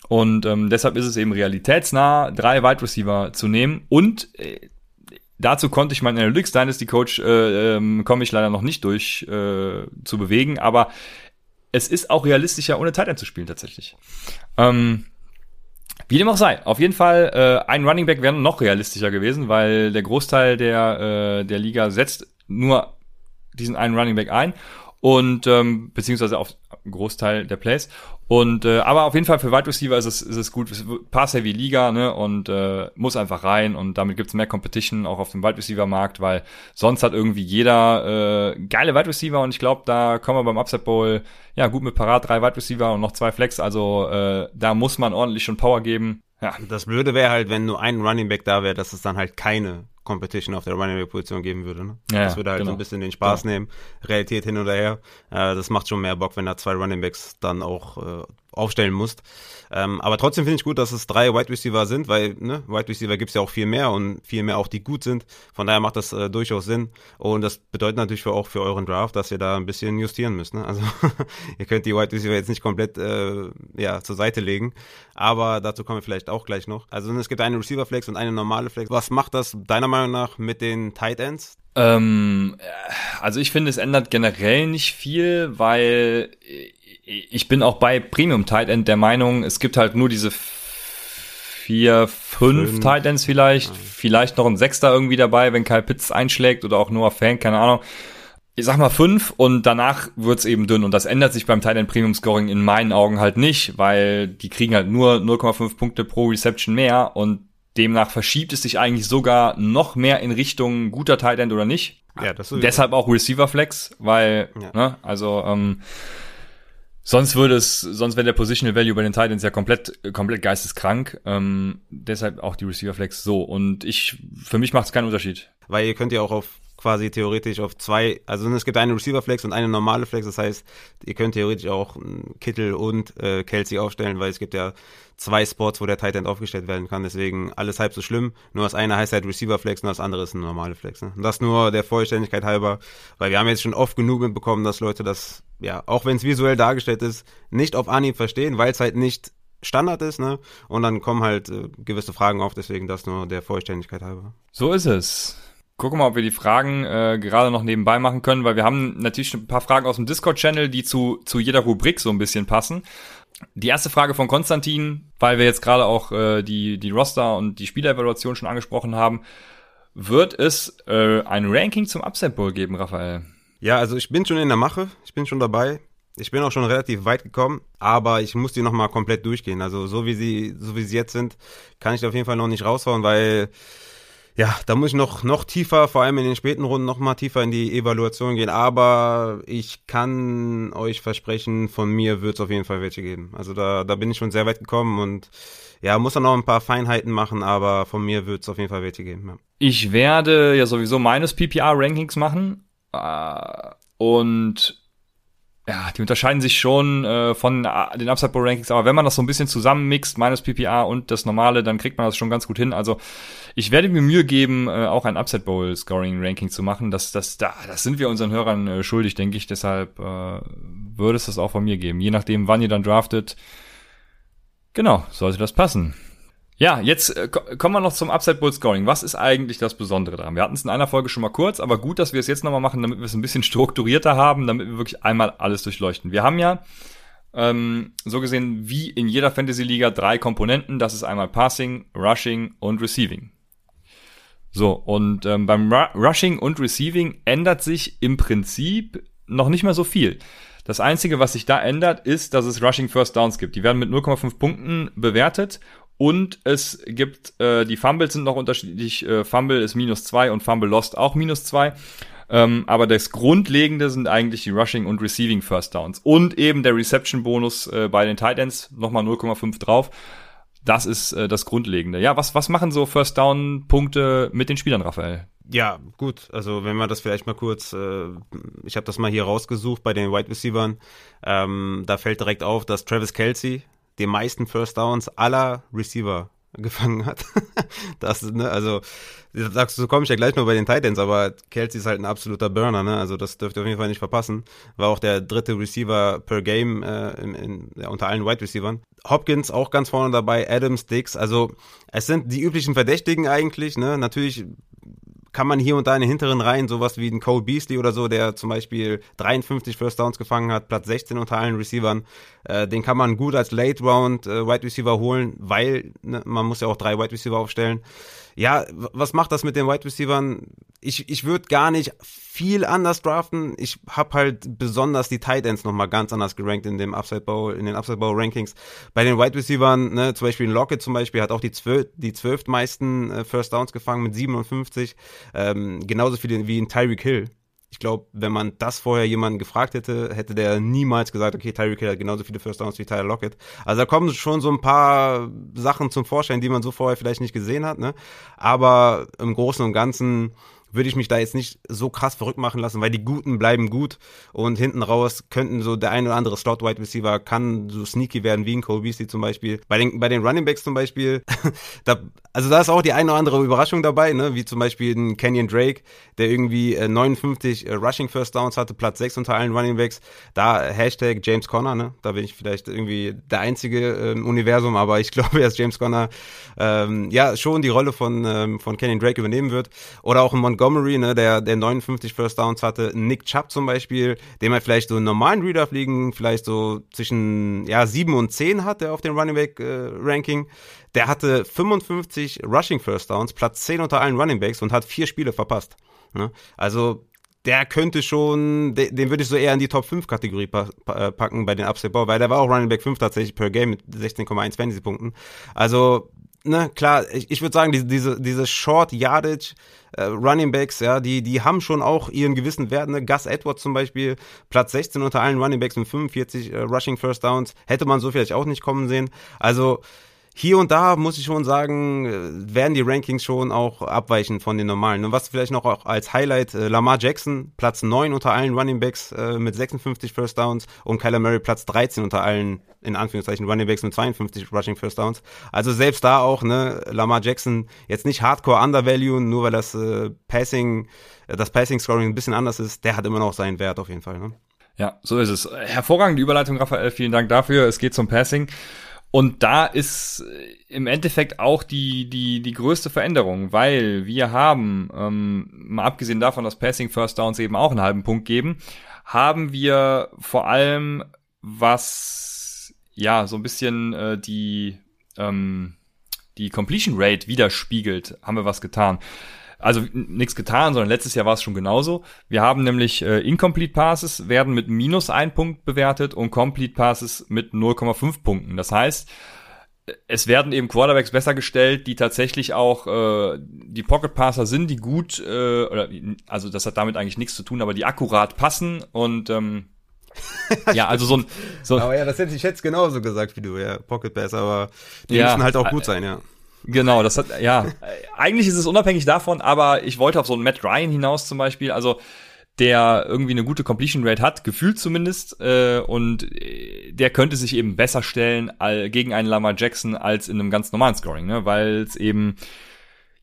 Und ähm, deshalb ist es eben realitätsnah, drei Wide Receiver zu nehmen. Und äh, dazu konnte ich meinen Analytics Dynasty Coach, äh, ähm, komme ich leider noch nicht durch äh, zu bewegen. Aber es ist auch realistischer, ohne Tight End zu spielen tatsächlich. Ähm, wie dem auch sei. Auf jeden Fall, äh, ein Running Back wäre noch realistischer gewesen, weil der Großteil der, äh, der Liga setzt nur diesen einen Running Back ein und ähm, beziehungsweise auf Großteil der Plays. Und äh, aber auf jeden Fall für Wide Receiver ist es, ist es gut, Pass Heavy Liga, ne? Und äh, muss einfach rein und damit gibt's mehr Competition auch auf dem Wide Receiver Markt, weil sonst hat irgendwie jeder äh, geile Wide Receiver und ich glaube, da kommen wir beim Upset Bowl ja gut mit parat, drei Wide Receiver und noch zwei Flex, also äh, da muss man ordentlich schon Power geben. Ja. Das Blöde wäre halt, wenn nur ein Running Back da wäre, dass es dann halt keine Competition auf der Running Back Position geben würde. Ne? Ja, das würde halt genau. so ein bisschen den Spaß genau. nehmen. Realität hin oder her. Äh, das macht schon mehr Bock, wenn da zwei Running Backs dann auch äh, aufstellen musst. Ähm, aber trotzdem finde ich gut, dass es drei Wide Receiver sind, weil ne, Wide Receiver gibt es ja auch viel mehr und viel mehr auch, die gut sind. Von daher macht das äh, durchaus Sinn. Und das bedeutet natürlich für, auch für euren Draft, dass ihr da ein bisschen justieren müsst. Ne? Also ihr könnt die Wide Receiver jetzt nicht komplett äh, ja, zur Seite legen. Aber dazu kommen wir vielleicht auch gleich noch. Also es gibt eine Receiver Flex und eine normale Flex. Was macht das deiner Meinung nach mit den Tight Ends? Ähm, also ich finde, es ändert generell nicht viel, weil ich bin auch bei Premium Tight End der Meinung, es gibt halt nur diese vier, fünf, fünf. Tight Ends vielleicht, ja. vielleicht noch ein Sechster irgendwie dabei, wenn Kyle Pitts einschlägt oder auch Noah Fan, keine Ahnung. Ich sag mal fünf und danach wird's eben dünn und das ändert sich beim Tight End Premium Scoring in meinen Augen halt nicht, weil die kriegen halt nur 0,5 Punkte pro Reception mehr und demnach verschiebt es sich eigentlich sogar noch mehr in Richtung guter Tight End oder nicht. Ja, das ist Deshalb auch Receiver Flex, weil, ja. ne, also ähm, Sonst würde es, sonst wäre der Positional Value bei den Titans ja komplett, komplett geisteskrank. Ähm, deshalb auch die Receiver Flex so. Und ich, für mich macht es keinen Unterschied. Weil ihr könnt ja auch auf quasi theoretisch auf zwei, also es gibt eine Receiver Flex und eine normale Flex. Das heißt, ihr könnt theoretisch auch Kittel und äh, Kelsey aufstellen, weil es gibt ja zwei Spots, wo der Tight End aufgestellt werden kann. Deswegen alles halb so schlimm. Nur das eine heißt halt Receiver Flex und das andere ist eine normale Flex. Ne? Und das nur der Vollständigkeit halber, weil wir haben jetzt schon oft genug mitbekommen, dass Leute das, ja, auch wenn es visuell dargestellt ist, nicht auf Anhieb verstehen, weil es halt nicht Standard ist, ne? Und dann kommen halt äh, gewisse Fragen auf, deswegen das nur der Vollständigkeit halber. So ist es. Gucke mal, ob wir die Fragen äh, gerade noch nebenbei machen können, weil wir haben natürlich ein paar Fragen aus dem Discord-Channel, die zu, zu jeder Rubrik so ein bisschen passen. Die erste Frage von Konstantin, weil wir jetzt gerade auch äh, die, die Roster und die Spielevaluation schon angesprochen haben. Wird es äh, ein Ranking zum Upset Bowl geben, Raphael? Ja, also ich bin schon in der Mache, ich bin schon dabei. Ich bin auch schon relativ weit gekommen, aber ich muss die nochmal komplett durchgehen. Also so wie sie, so wie sie jetzt sind, kann ich auf jeden Fall noch nicht raushauen, weil ja, da muss ich noch, noch tiefer, vor allem in den späten Runden, noch mal tiefer in die Evaluation gehen. Aber ich kann euch versprechen, von mir wird es auf jeden Fall welche geben. Also da, da bin ich schon sehr weit gekommen und ja, muss dann noch ein paar Feinheiten machen, aber von mir wird es auf jeden Fall welche geben. Ja. Ich werde ja sowieso meines PPR-Rankings machen. Äh, und ja, die unterscheiden sich schon äh, von äh, den Upside Bowl Rankings, aber wenn man das so ein bisschen zusammenmixt, meines PPA und das normale, dann kriegt man das schon ganz gut hin. Also ich werde mir Mühe geben, äh, auch ein Upside Bowl Scoring Ranking zu machen. Das, das, da, das sind wir unseren Hörern äh, schuldig, denke ich. Deshalb äh, würde es das auch von mir geben. Je nachdem, wann ihr dann draftet. Genau, sollte das passen. Ja, jetzt äh, kommen wir noch zum Upside Bull Scoring. Was ist eigentlich das Besondere daran? Wir hatten es in einer Folge schon mal kurz, aber gut, dass wir es jetzt nochmal machen, damit wir es ein bisschen strukturierter haben, damit wir wirklich einmal alles durchleuchten. Wir haben ja ähm, so gesehen wie in jeder Fantasy-Liga drei Komponenten. Das ist einmal Passing, Rushing und Receiving. So, und ähm, beim Ru Rushing und Receiving ändert sich im Prinzip noch nicht mehr so viel. Das Einzige, was sich da ändert, ist, dass es Rushing First Downs gibt. Die werden mit 0,5 Punkten bewertet und es gibt, äh, die Fumbles sind noch unterschiedlich. Äh, Fumble ist minus zwei und Fumble Lost auch minus zwei. Ähm, aber das Grundlegende sind eigentlich die Rushing und Receiving First Downs. Und eben der Reception-Bonus äh, bei den Tight Ends, nochmal 0,5 drauf. Das ist äh, das Grundlegende. Ja, was, was machen so First Down-Punkte mit den Spielern, Raphael? Ja, gut. Also wenn man das vielleicht mal kurz, äh, ich habe das mal hier rausgesucht bei den Wide Receivers. Ähm, da fällt direkt auf, dass Travis Kelsey die meisten First Downs aller Receiver gefangen hat. das, ne, also, sagst du, komme ich ja gleich noch bei den Titans, aber Kelsey ist halt ein absoluter Burner, ne? Also das dürft ihr auf jeden Fall nicht verpassen. War auch der dritte Receiver per Game äh, in, in, ja, unter allen Wide Receivers. Hopkins auch ganz vorne dabei, Adams, Dix, also es sind die üblichen Verdächtigen eigentlich, ne? Natürlich kann man hier und da in den hinteren Reihen sowas wie ein Cole Beasley oder so, der zum Beispiel 53 First Downs gefangen hat, Platz 16 unter allen Receivern, äh, den kann man gut als Late Round äh, Wide Receiver holen, weil ne, man muss ja auch drei Wide Receiver aufstellen. Ja, was macht das mit den Wide Receivers? Ich, ich würde gar nicht viel anders draften. Ich habe halt besonders die Tight Ends nochmal ganz anders gerankt in dem Upside Bowl, in den Upside Bowl Rankings. Bei den Wide Receivers, ne, zum Beispiel Lockett zum Beispiel hat auch die zwölf, die zwölf meisten äh, First Downs gefangen mit 57. Ähm, genauso viele wie in Tyreek Hill ich glaube, wenn man das vorher jemanden gefragt hätte, hätte der niemals gesagt, okay, Tyreek Hill hat genauso viele First Downs wie Tyler Lockett. Also da kommen schon so ein paar Sachen zum Vorschein, die man so vorher vielleicht nicht gesehen hat, ne? Aber im Großen und Ganzen würde ich mich da jetzt nicht so krass verrückt machen lassen, weil die Guten bleiben gut und hinten raus könnten so der ein oder andere Slot Wide Receiver kann so sneaky werden wie ein Cole Beasley zum Beispiel. Bei den, bei den Running Backs zum Beispiel, da, also da ist auch die eine oder andere Überraschung dabei, ne, wie zum Beispiel ein Kenyon Drake, der irgendwie äh, 59 äh, Rushing First Downs hatte, Platz 6 unter allen Running Backs. Da Hashtag James Conner, ne, da bin ich vielleicht irgendwie der einzige äh, im Universum, aber ich glaube, dass James Conner ähm, ja schon die Rolle von ähm, von Kenyon Drake übernehmen wird. Oder auch ein Montgomery Montgomery, ne, der, der 59 First Downs hatte, Nick Chubb zum Beispiel, dem er vielleicht so einen normalen Reader fliegen, vielleicht so zwischen ja, 7 und 10 hat, der auf dem Running Back äh, Ranking. Der hatte 55 Rushing First Downs, Platz 10 unter allen Running Backs und hat vier Spiele verpasst. Ne? Also der könnte schon, den, den würde ich so eher in die Top 5 Kategorie pa packen bei den Upstate Ball, weil der war auch Running Back 5 tatsächlich per Game mit 16,1 Fantasy Punkten. Also ne, klar, ich, ich würde sagen, diese, diese, diese Short Yardage äh, Running Backs, ja, die, die haben schon auch ihren gewissen Wert. Ne? Gus Edwards zum Beispiel, Platz 16 unter allen Running Backs mit 45 äh, Rushing First Downs, hätte man so vielleicht auch nicht kommen sehen. Also hier und da muss ich schon sagen, äh, werden die Rankings schon auch abweichen von den normalen. Und was vielleicht noch auch als Highlight, äh, Lamar Jackson, Platz 9 unter allen Running Backs äh, mit 56 First Downs und Kyler Murray Platz 13 unter allen, in Anführungszeichen, Running Backs mit 52 Rushing First Downs. Also selbst da auch, ne, Lamar Jackson jetzt nicht hardcore undervalue, nur weil das äh, Passing, das Passing Scoring ein bisschen anders ist, der hat immer noch seinen Wert auf jeden Fall, ne? Ja, so ist es. Hervorragende Überleitung, Raphael. Vielen Dank dafür. Es geht zum Passing. Und da ist im Endeffekt auch die, die, die größte Veränderung, weil wir haben, ähm, mal abgesehen davon, dass Passing First Downs eben auch einen halben Punkt geben, haben wir vor allem was, ja, so ein bisschen äh, die, ähm, die Completion Rate widerspiegelt, haben wir was getan also nichts getan, sondern letztes Jahr war es schon genauso. Wir haben nämlich äh, Incomplete Passes werden mit minus ein Punkt bewertet und Complete Passes mit 0,5 Punkten. Das heißt, es werden eben Quarterbacks besser gestellt, die tatsächlich auch äh, die Pocket Passer sind, die gut äh, oder also das hat damit eigentlich nichts zu tun, aber die akkurat passen und ähm, ja, also so ein so Aber ja, das hätte ich jetzt genauso gesagt wie du, ja, Pocket Pass, aber die ja, müssen halt auch gut sein, ja. Genau, das hat, ja, eigentlich ist es unabhängig davon, aber ich wollte auf so einen Matt Ryan hinaus zum Beispiel, also der irgendwie eine gute Completion Rate hat, gefühlt zumindest, äh, und äh, der könnte sich eben besser stellen all, gegen einen Lamar Jackson als in einem ganz normalen Scoring, ne? weil es eben,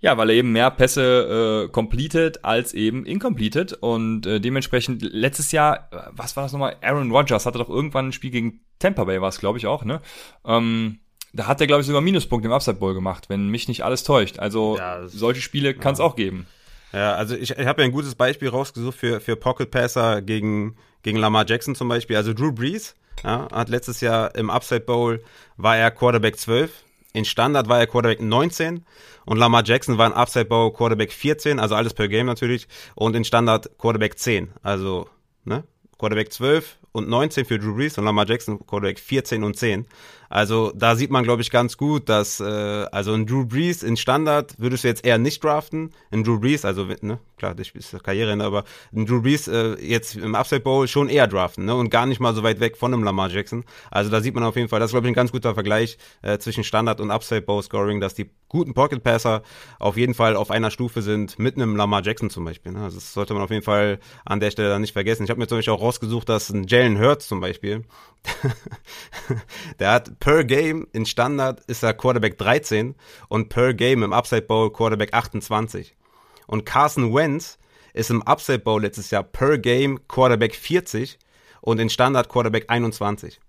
ja, weil er eben mehr Pässe äh, completed als eben incompleted und äh, dementsprechend letztes Jahr, äh, was war das nochmal? Aaron Rodgers hatte doch irgendwann ein Spiel gegen Tampa Bay, war es glaube ich auch, ne? Ähm, da hat er, glaube ich, sogar Minuspunkt im Upside Bowl gemacht, wenn mich nicht alles täuscht. Also ja, solche Spiele kann es ja. auch geben. Ja, also ich, ich habe ja ein gutes Beispiel rausgesucht für, für Pocket Passer gegen, gegen Lamar Jackson zum Beispiel. Also Drew Brees ja, hat letztes Jahr im Upside Bowl war er Quarterback 12. In Standard war er Quarterback 19 und Lamar Jackson war in Upside Bowl Quarterback 14, also alles per Game natürlich, und in Standard Quarterback 10. Also, ne? Quarterback 12 und 19 für Drew Brees und Lamar Jackson Quarterback 14 und 10. Also da sieht man, glaube ich, ganz gut, dass äh, also ein Drew Brees in Standard würdest du jetzt eher nicht draften. Ein Drew Brees, also ne, klar, das ist Karriere, aber ein Drew Brees äh, jetzt im Upside Bowl schon eher draften ne, und gar nicht mal so weit weg von einem Lamar Jackson. Also da sieht man auf jeden Fall, das ist, glaube ich, ein ganz guter Vergleich äh, zwischen Standard und Upside Bowl Scoring, dass die guten Pocket Passer auf jeden Fall auf einer Stufe sind mit einem Lamar Jackson zum Beispiel. Ne? Also das sollte man auf jeden Fall an der Stelle dann nicht vergessen. Ich habe mir zum Beispiel auch rausgesucht, dass ein Jalen Hurts zum Beispiel, der hat per Game in Standard ist er Quarterback 13 und per Game im Upside Bowl Quarterback 28. Und Carson Wentz ist im Upside Bowl letztes Jahr per Game Quarterback 40 und in Standard Quarterback 21.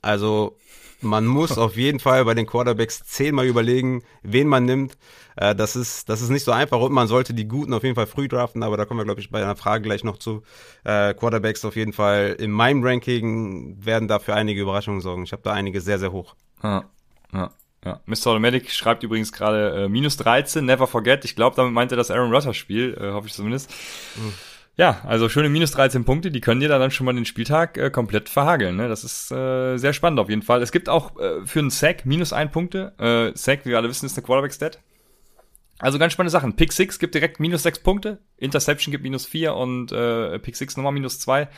Also man muss auf jeden Fall bei den Quarterbacks zehnmal überlegen, wen man nimmt. Äh, das, ist, das ist nicht so einfach und man sollte die Guten auf jeden Fall früh draften, aber da kommen wir, glaube ich, bei einer Frage gleich noch zu. Äh, Quarterbacks auf jeden Fall in meinem Ranking werden dafür einige Überraschungen sorgen. Ich habe da einige sehr, sehr hoch. Ja, ja. Ja, Mr. Automatic schreibt übrigens gerade äh, minus 13, never forget. Ich glaube, damit meint er das Aaron Rodgers Spiel, äh, hoffe ich zumindest. Mhm. Ja, also schöne minus 13 Punkte, die können dir dann schon mal den Spieltag äh, komplett verhageln. Ne? Das ist äh, sehr spannend auf jeden Fall. Es gibt auch äh, für einen Sack minus ein Punkte. Äh, Sack, wie wir alle wissen, ist eine Quarterback-Stat. Also ganz spannende Sachen. Pick 6 gibt direkt minus 6 Punkte, Interception gibt minus 4 und äh, Pick 6 nochmal minus 2.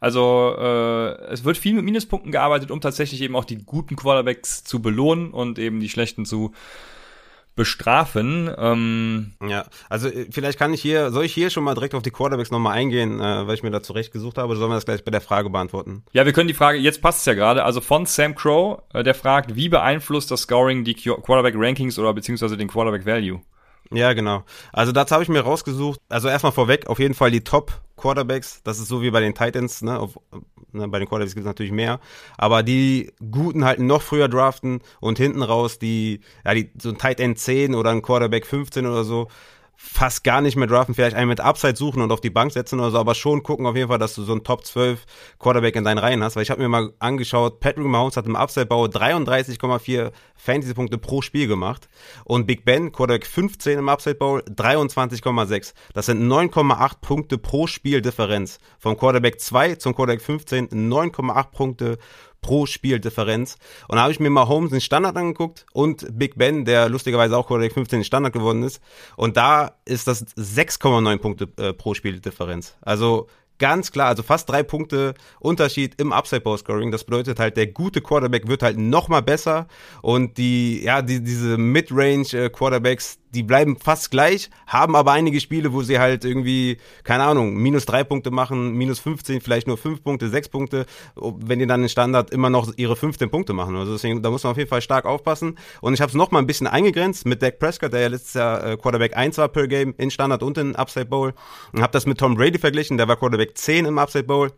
Also äh, es wird viel mit Minuspunkten gearbeitet, um tatsächlich eben auch die guten Quarterbacks zu belohnen und eben die schlechten zu bestrafen. Ähm, ja, also äh, vielleicht kann ich hier, soll ich hier schon mal direkt auf die Quarterbacks nochmal eingehen, äh, weil ich mir da zurecht gesucht habe, oder sollen wir das gleich bei der Frage beantworten? Ja, wir können die Frage, jetzt passt es ja gerade, also von Sam Crow, äh, der fragt, wie beeinflusst das Scoring die Quarterback-Rankings oder beziehungsweise den Quarterback-Value? Ja, genau. Also dazu habe ich mir rausgesucht, also erstmal vorweg, auf jeden Fall die Top Quarterbacks, das ist so wie bei den Titans, ne? Auf, ne bei den Quarterbacks gibt es natürlich mehr, aber die Guten halt noch früher draften und hinten raus die, ja, die, so ein Tight End 10 oder ein Quarterback 15 oder so, fast gar nicht mehr draften, vielleicht einen mit Upside suchen und auf die Bank setzen oder so, aber schon gucken auf jeden Fall, dass du so einen Top 12 Quarterback in deinen Reihen hast, weil ich habe mir mal angeschaut, Patrick Mahomes hat im Upside-Bau 33,4 Fantasy-Punkte pro Spiel gemacht und Big Ben, Quarterback 15 im Upside-Bowl, 23,6. Das sind 9,8 Punkte pro Spiel Differenz. Vom Quarterback 2 zum Quarterback 15 9,8 Punkte pro Spiel Differenz. Und da habe ich mir mal Holmes in Standard angeguckt und Big Ben, der lustigerweise auch Quarterback 15 in Standard geworden ist. Und da ist das 6,9 Punkte äh, pro Spiel Differenz. Also ganz klar, also fast drei Punkte Unterschied im Upside Bowl Scoring. Das bedeutet halt, der gute Quarterback wird halt noch mal besser und die, ja, die, diese Mid-Range äh, Quarterbacks, die bleiben fast gleich, haben aber einige Spiele, wo sie halt irgendwie, keine Ahnung, minus drei Punkte machen, minus 15, vielleicht nur fünf Punkte, sechs Punkte, wenn die dann in Standard immer noch ihre 15 Punkte machen. Also deswegen, da muss man auf jeden Fall stark aufpassen. Und ich habe es noch mal ein bisschen eingegrenzt mit Dak Prescott, der ja letztes Jahr äh, Quarterback 1 war per Game in Standard und in Upside Bowl. Und habe das mit Tom Brady verglichen, der war Quarterback 10 im Upside Bowl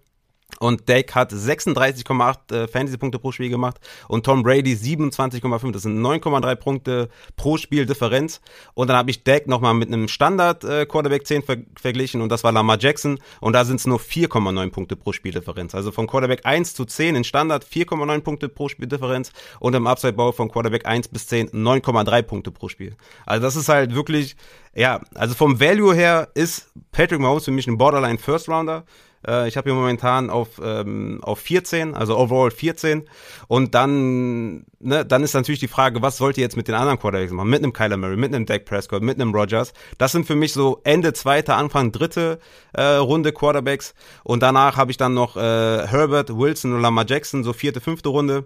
Und Dak hat 36,8 äh, Fantasy-Punkte pro Spiel gemacht und Tom Brady 27,5. Das sind 9,3 Punkte pro Spiel Differenz. Und dann habe ich Dak nochmal mit einem Standard-Quarterback äh, 10 ver verglichen und das war Lamar Jackson. Und da sind es nur 4,9 Punkte pro Spiel Differenz. Also von Quarterback 1 zu 10 in Standard 4,9 Punkte pro Spiel Differenz und im Upside-Bau von Quarterback 1 bis 10 9,3 Punkte pro Spiel. Also das ist halt wirklich, ja, also vom Value her ist Patrick Mahomes für mich ein Borderline First Rounder. Äh, ich habe hier momentan auf, ähm, auf 14, also overall 14. Und dann, ne, dann ist natürlich die Frage, was sollt ihr jetzt mit den anderen Quarterbacks machen? Mit einem Kyler Murray, mit einem Dak Prescott, mit einem Rogers. Das sind für mich so Ende zweite, Anfang dritte äh, Runde Quarterbacks. Und danach habe ich dann noch äh, Herbert, Wilson und Lamar Jackson, so vierte, fünfte Runde.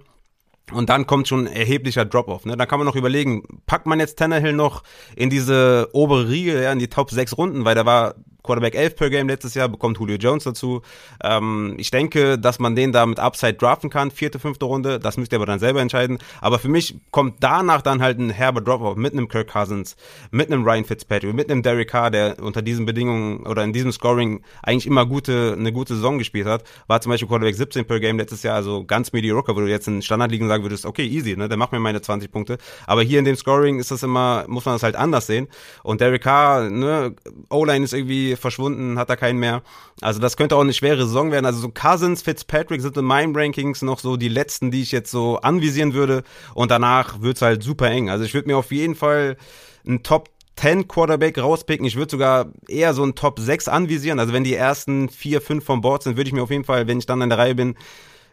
Und dann kommt schon ein erheblicher Drop-off. Ne? Da kann man noch überlegen, packt man jetzt Tannehill noch in diese obere Riege, ja, in die Top 6 Runden, weil der war Quarterback 11 per Game letztes Jahr, bekommt Julio Jones dazu. Ähm, ich denke, dass man den da mit Upside draften kann, vierte, fünfte Runde. Das müsst ihr aber dann selber entscheiden. Aber für mich kommt danach dann halt ein herber Drop-Off mit einem Kirk Cousins, mit einem Ryan Fitzpatrick, mit einem Derek Carr, der unter diesen Bedingungen oder in diesem Scoring eigentlich immer gute, eine gute Saison gespielt hat. War zum Beispiel Quarterback 17 per Game letztes Jahr, also ganz mediocre, wo du jetzt in Standardligen sagen würdest, okay, easy, ne, der macht mir meine 20 Punkte. Aber hier in dem Scoring ist das immer, muss man das halt anders sehen. Und Derek Carr, ne, O-Line ist irgendwie verschwunden, hat da keinen mehr. Also das könnte auch eine schwere Saison werden. Also so Cousins, Fitzpatrick sind in meinen Rankings noch so die letzten, die ich jetzt so anvisieren würde. Und danach wird's halt super eng. Also ich würde mir auf jeden Fall einen Top 10 Quarterback rauspicken. Ich würde sogar eher so einen Top 6 anvisieren. Also wenn die ersten vier, fünf vom Board sind, würde ich mir auf jeden Fall, wenn ich dann in der Reihe bin,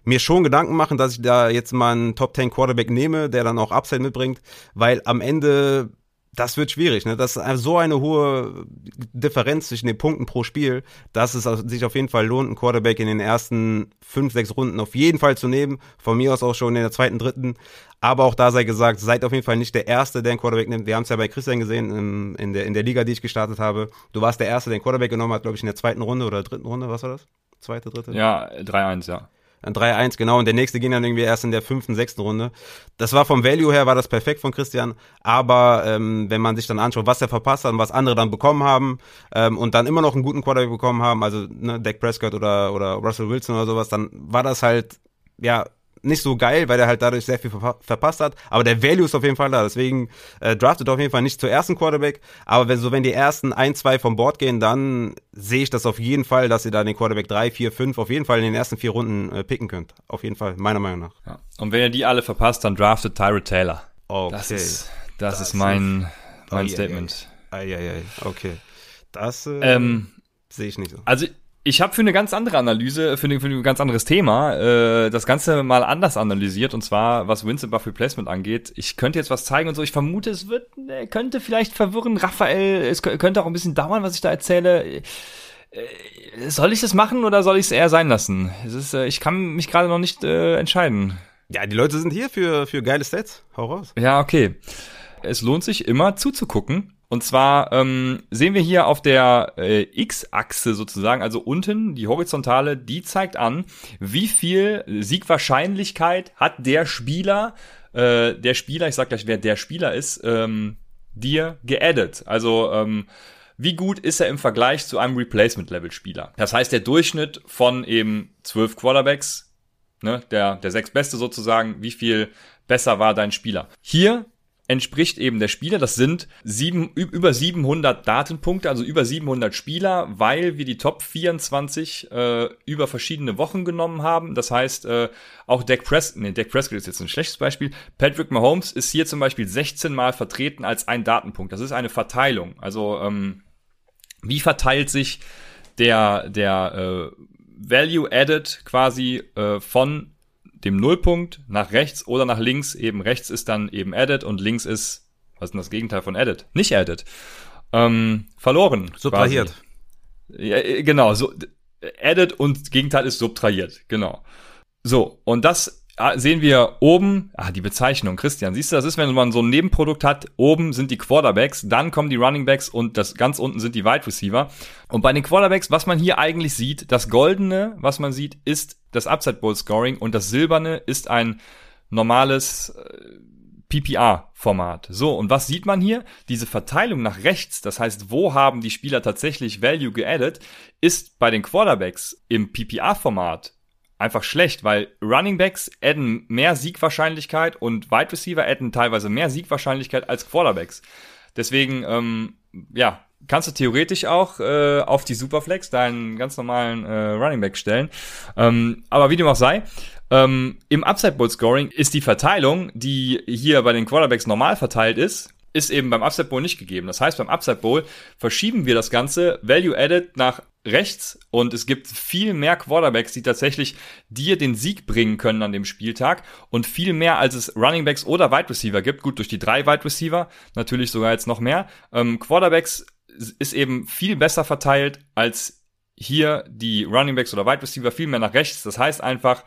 mir schon Gedanken machen, dass ich da jetzt mal einen Top 10 Quarterback nehme, der dann auch Upside mitbringt, weil am Ende das wird schwierig, ne? Das ist so eine hohe Differenz zwischen den Punkten pro Spiel, dass es sich auf jeden Fall lohnt, einen Quarterback in den ersten fünf, sechs Runden auf jeden Fall zu nehmen. Von mir aus auch schon in der zweiten, dritten. Aber auch da sei gesagt, seid auf jeden Fall nicht der Erste, der einen Quarterback nimmt. Wir haben es ja bei Christian gesehen in, in, der, in der Liga, die ich gestartet habe. Du warst der Erste, der einen Quarterback genommen hat, glaube ich, in der zweiten Runde oder dritten Runde. Was war das? Zweite, dritte? Ja, 3-1, ja. Ein 3-1, genau. Und der nächste ging dann irgendwie erst in der fünften, sechsten Runde. Das war vom Value her, war das perfekt von Christian. Aber ähm, wenn man sich dann anschaut, was er verpasst hat und was andere dann bekommen haben ähm, und dann immer noch einen guten Quarterback bekommen haben, also ne, Dak Prescott oder, oder Russell Wilson oder sowas, dann war das halt, ja, nicht so geil, weil er halt dadurch sehr viel ver verpasst hat. Aber der Value ist auf jeden Fall da. Deswegen äh, draftet auf jeden Fall nicht zur ersten Quarterback. Aber wenn so, wenn die ersten ein, zwei vom Board gehen, dann sehe ich das auf jeden Fall, dass ihr da den Quarterback drei, vier, fünf auf jeden Fall in den ersten vier Runden äh, picken könnt. Auf jeden Fall, meiner Meinung nach. Ja. Und wenn ihr die alle verpasst, dann draftet Tyrod Taylor. Okay. Das ist, das, das ist mein, mein oh, Statement. Eieiei. Okay. Das äh, ähm, sehe ich nicht so. Also ich habe für eine ganz andere Analyse, für, eine, für ein ganz anderes Thema, äh, das Ganze mal anders analysiert und zwar was Winston Buff Replacement angeht. Ich könnte jetzt was zeigen und so. Ich vermute, es wird, äh, könnte vielleicht verwirren. Raphael, es könnte auch ein bisschen dauern, was ich da erzähle. Äh, soll ich das machen oder soll ich es eher sein lassen? Es ist, äh, ich kann mich gerade noch nicht äh, entscheiden. Ja, die Leute sind hier für, für geile Stats. Hau raus. Ja, okay. Es lohnt sich immer zuzugucken und zwar ähm, sehen wir hier auf der äh, X-Achse sozusagen, also unten die horizontale, die zeigt an, wie viel Siegwahrscheinlichkeit hat der Spieler, äh, der Spieler, ich sag gleich, wer der Spieler ist, ähm, dir geaddet. Also ähm, wie gut ist er im Vergleich zu einem Replacement-Level-Spieler? Das heißt, der Durchschnitt von eben zwölf Quarterbacks, ne, der, der sechs Beste sozusagen, wie viel besser war dein Spieler? Hier entspricht eben der Spieler. Das sind sieben, über 700 Datenpunkte, also über 700 Spieler, weil wir die Top 24 äh, über verschiedene Wochen genommen haben. Das heißt, äh, auch Dak Prescott, nee, Dak Prescott ist jetzt ein schlechtes Beispiel. Patrick Mahomes ist hier zum Beispiel 16 Mal vertreten als ein Datenpunkt. Das ist eine Verteilung. Also ähm, wie verteilt sich der, der äh, Value Added quasi äh, von dem Nullpunkt nach rechts oder nach links. Eben rechts ist dann eben added und links ist, was ist denn das Gegenteil von added? Nicht added. Ähm, verloren. Subtrahiert. Ja, äh, genau, so, added und Gegenteil ist subtrahiert. Genau. So, und das sehen wir oben, ah, die Bezeichnung, Christian, siehst du, das ist, wenn man so ein Nebenprodukt hat, oben sind die Quarterbacks, dann kommen die Running Backs und das ganz unten sind die Wide Receiver. Und bei den Quarterbacks, was man hier eigentlich sieht, das Goldene, was man sieht, ist das Upside Bowl Scoring und das Silberne ist ein normales äh, PPR-Format. So, und was sieht man hier? Diese Verteilung nach rechts, das heißt, wo haben die Spieler tatsächlich Value geaddet, ist bei den Quarterbacks im PPR-Format einfach schlecht, weil Running Backs adden mehr Siegwahrscheinlichkeit und Wide Receiver adden teilweise mehr Siegwahrscheinlichkeit als Quarterbacks. Deswegen, ähm, ja, kannst du theoretisch auch äh, auf die Superflex deinen ganz normalen äh, Running Back stellen. Ähm, aber wie dem auch sei, ähm, im Upside Bowl Scoring ist die Verteilung, die hier bei den Quarterbacks normal verteilt ist, ist eben beim Upside Bowl nicht gegeben. Das heißt, beim Upside Bowl verschieben wir das Ganze Value Added nach rechts und es gibt viel mehr Quarterbacks, die tatsächlich dir den Sieg bringen können an dem Spieltag und viel mehr als es Running Backs oder Wide Receiver gibt. Gut, durch die drei Wide Receiver natürlich sogar jetzt noch mehr. Ähm, Quarterbacks ist eben viel besser verteilt als hier die Running Backs oder Wide Receiver viel mehr nach rechts. Das heißt einfach,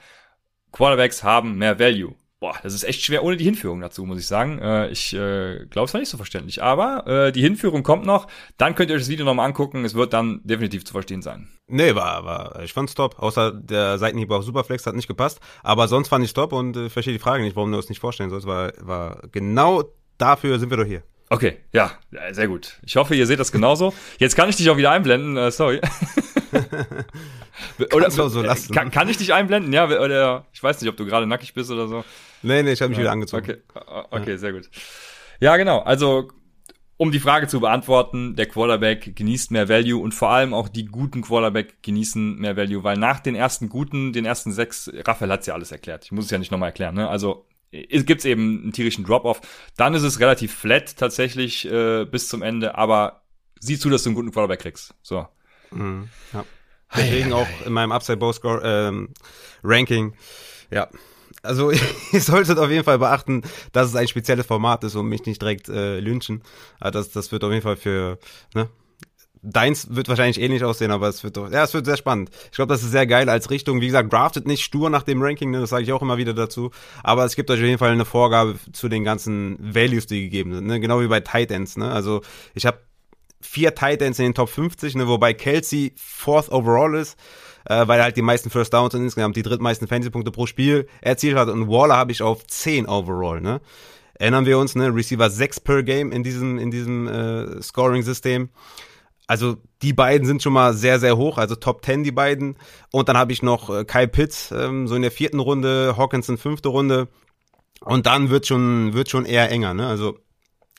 Quarterbacks haben mehr Value. Boah, das ist echt schwer ohne die Hinführung dazu, muss ich sagen. Äh, ich äh, glaube, es war nicht so verständlich. Aber äh, die Hinführung kommt noch. Dann könnt ihr euch das Video nochmal angucken. Es wird dann definitiv zu verstehen sein. Nee, war, war, ich fand's top. Außer der Seitenhieb auf Superflex hat nicht gepasst. Aber sonst fand ich top und äh, verstehe die Frage nicht, warum du das nicht vorstellen sollst. War, war genau dafür sind wir doch hier. Okay, ja, sehr gut. Ich hoffe, ihr seht das genauso. Jetzt kann ich dich auch wieder einblenden, äh, sorry. oder so lassen. Kann, kann, ich dich einblenden? Ja, oder ich weiß nicht, ob du gerade nackig bist oder so. Nee, nee, ich habe mich ja. wieder angezogen. Okay, okay, ja. sehr gut. Ja, genau. Also um die Frage zu beantworten, der Quarterback genießt mehr Value und vor allem auch die guten Quarterback genießen mehr Value, weil nach den ersten guten, den ersten sechs, Raphael hat's ja alles erklärt. Ich muss es ja nicht nochmal erklären, ne? Also es gibt eben einen tierischen Drop-off. Dann ist es relativ flat tatsächlich äh, bis zum Ende, aber sieh zu, dass du einen guten Quarterback kriegst. So. Mhm, ja. Deswegen auch in meinem Upside Bow Score ähm, Ranking. Ja. Also ihr solltet auf jeden Fall beachten, dass es ein spezielles Format ist und mich nicht direkt äh, lynchen. Also das, das wird auf jeden Fall für ne, Deins wird wahrscheinlich ähnlich aussehen, aber es wird doch, ja, es wird sehr spannend. Ich glaube, das ist sehr geil als Richtung. Wie gesagt, draftet nicht stur nach dem Ranking, ne, das sage ich auch immer wieder dazu. Aber es gibt euch auf jeden Fall eine Vorgabe zu den ganzen Values, die gegeben sind. Ne? Genau wie bei Tight Ends. Ne? Also ich habe vier Tight Ends in den Top 50, ne, wobei Kelsey fourth overall ist, äh, weil er halt die meisten First Downs und insgesamt die drittmeisten Fantasy-Punkte pro Spiel erzielt hat. Und Waller habe ich auf 10 overall. Ne? Erinnern wir uns, ne? Receiver 6 per Game in diesem, in diesem äh, Scoring-System. Also die beiden sind schon mal sehr, sehr hoch, also Top 10 die beiden. Und dann habe ich noch äh, Kyle Pitts, ähm, so in der vierten Runde, Hawkinson fünfte Runde. Und dann wird schon, wird schon eher enger, ne? Also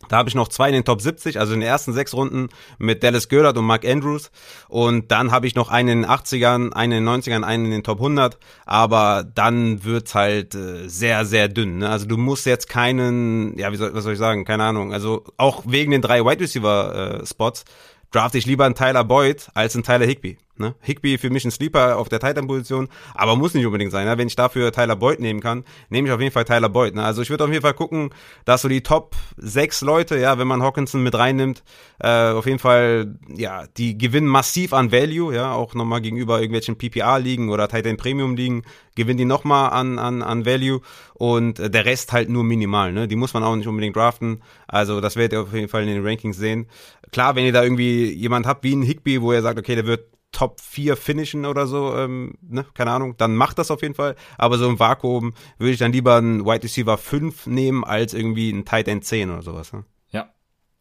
da habe ich noch zwei in den Top 70, also in den ersten sechs Runden mit Dallas Goddard und Mark Andrews. Und dann habe ich noch einen in den 80ern, einen in den 90ern, einen in den Top 100. Aber dann wird's halt äh, sehr, sehr dünn. Ne? Also du musst jetzt keinen, ja, wie soll, was soll ich sagen, keine Ahnung. Also auch wegen den drei Wide Receiver äh, Spots drafte ich lieber einen Tyler Boyd als einen Tyler Higby. Ne? Higby für mich ein Sleeper auf der Titan-Position, aber muss nicht unbedingt sein. Ne? Wenn ich dafür Tyler Boyd nehmen kann, nehme ich auf jeden Fall Tyler Boyd. Ne? Also ich würde auf jeden Fall gucken, dass so die Top sechs Leute, ja, wenn man Hawkinson mit reinnimmt, äh, auf jeden Fall, ja, die gewinnen massiv an Value, ja, auch nochmal gegenüber irgendwelchen PPR-Ligen oder Titan Premium-Ligen, gewinnen die nochmal an, an, an Value und äh, der Rest halt nur minimal. Ne? Die muss man auch nicht unbedingt draften. Also das werdet ihr auf jeden Fall in den Rankings sehen. Klar, wenn ihr da irgendwie jemand habt wie ein Higby, wo ihr sagt, okay, der wird Top 4 finishen oder so, ähm, ne, keine Ahnung, dann macht das auf jeden Fall. Aber so im Vakuum würde ich dann lieber einen Wide Receiver 5 nehmen, als irgendwie einen Tight End 10 oder sowas. Ne? Ja.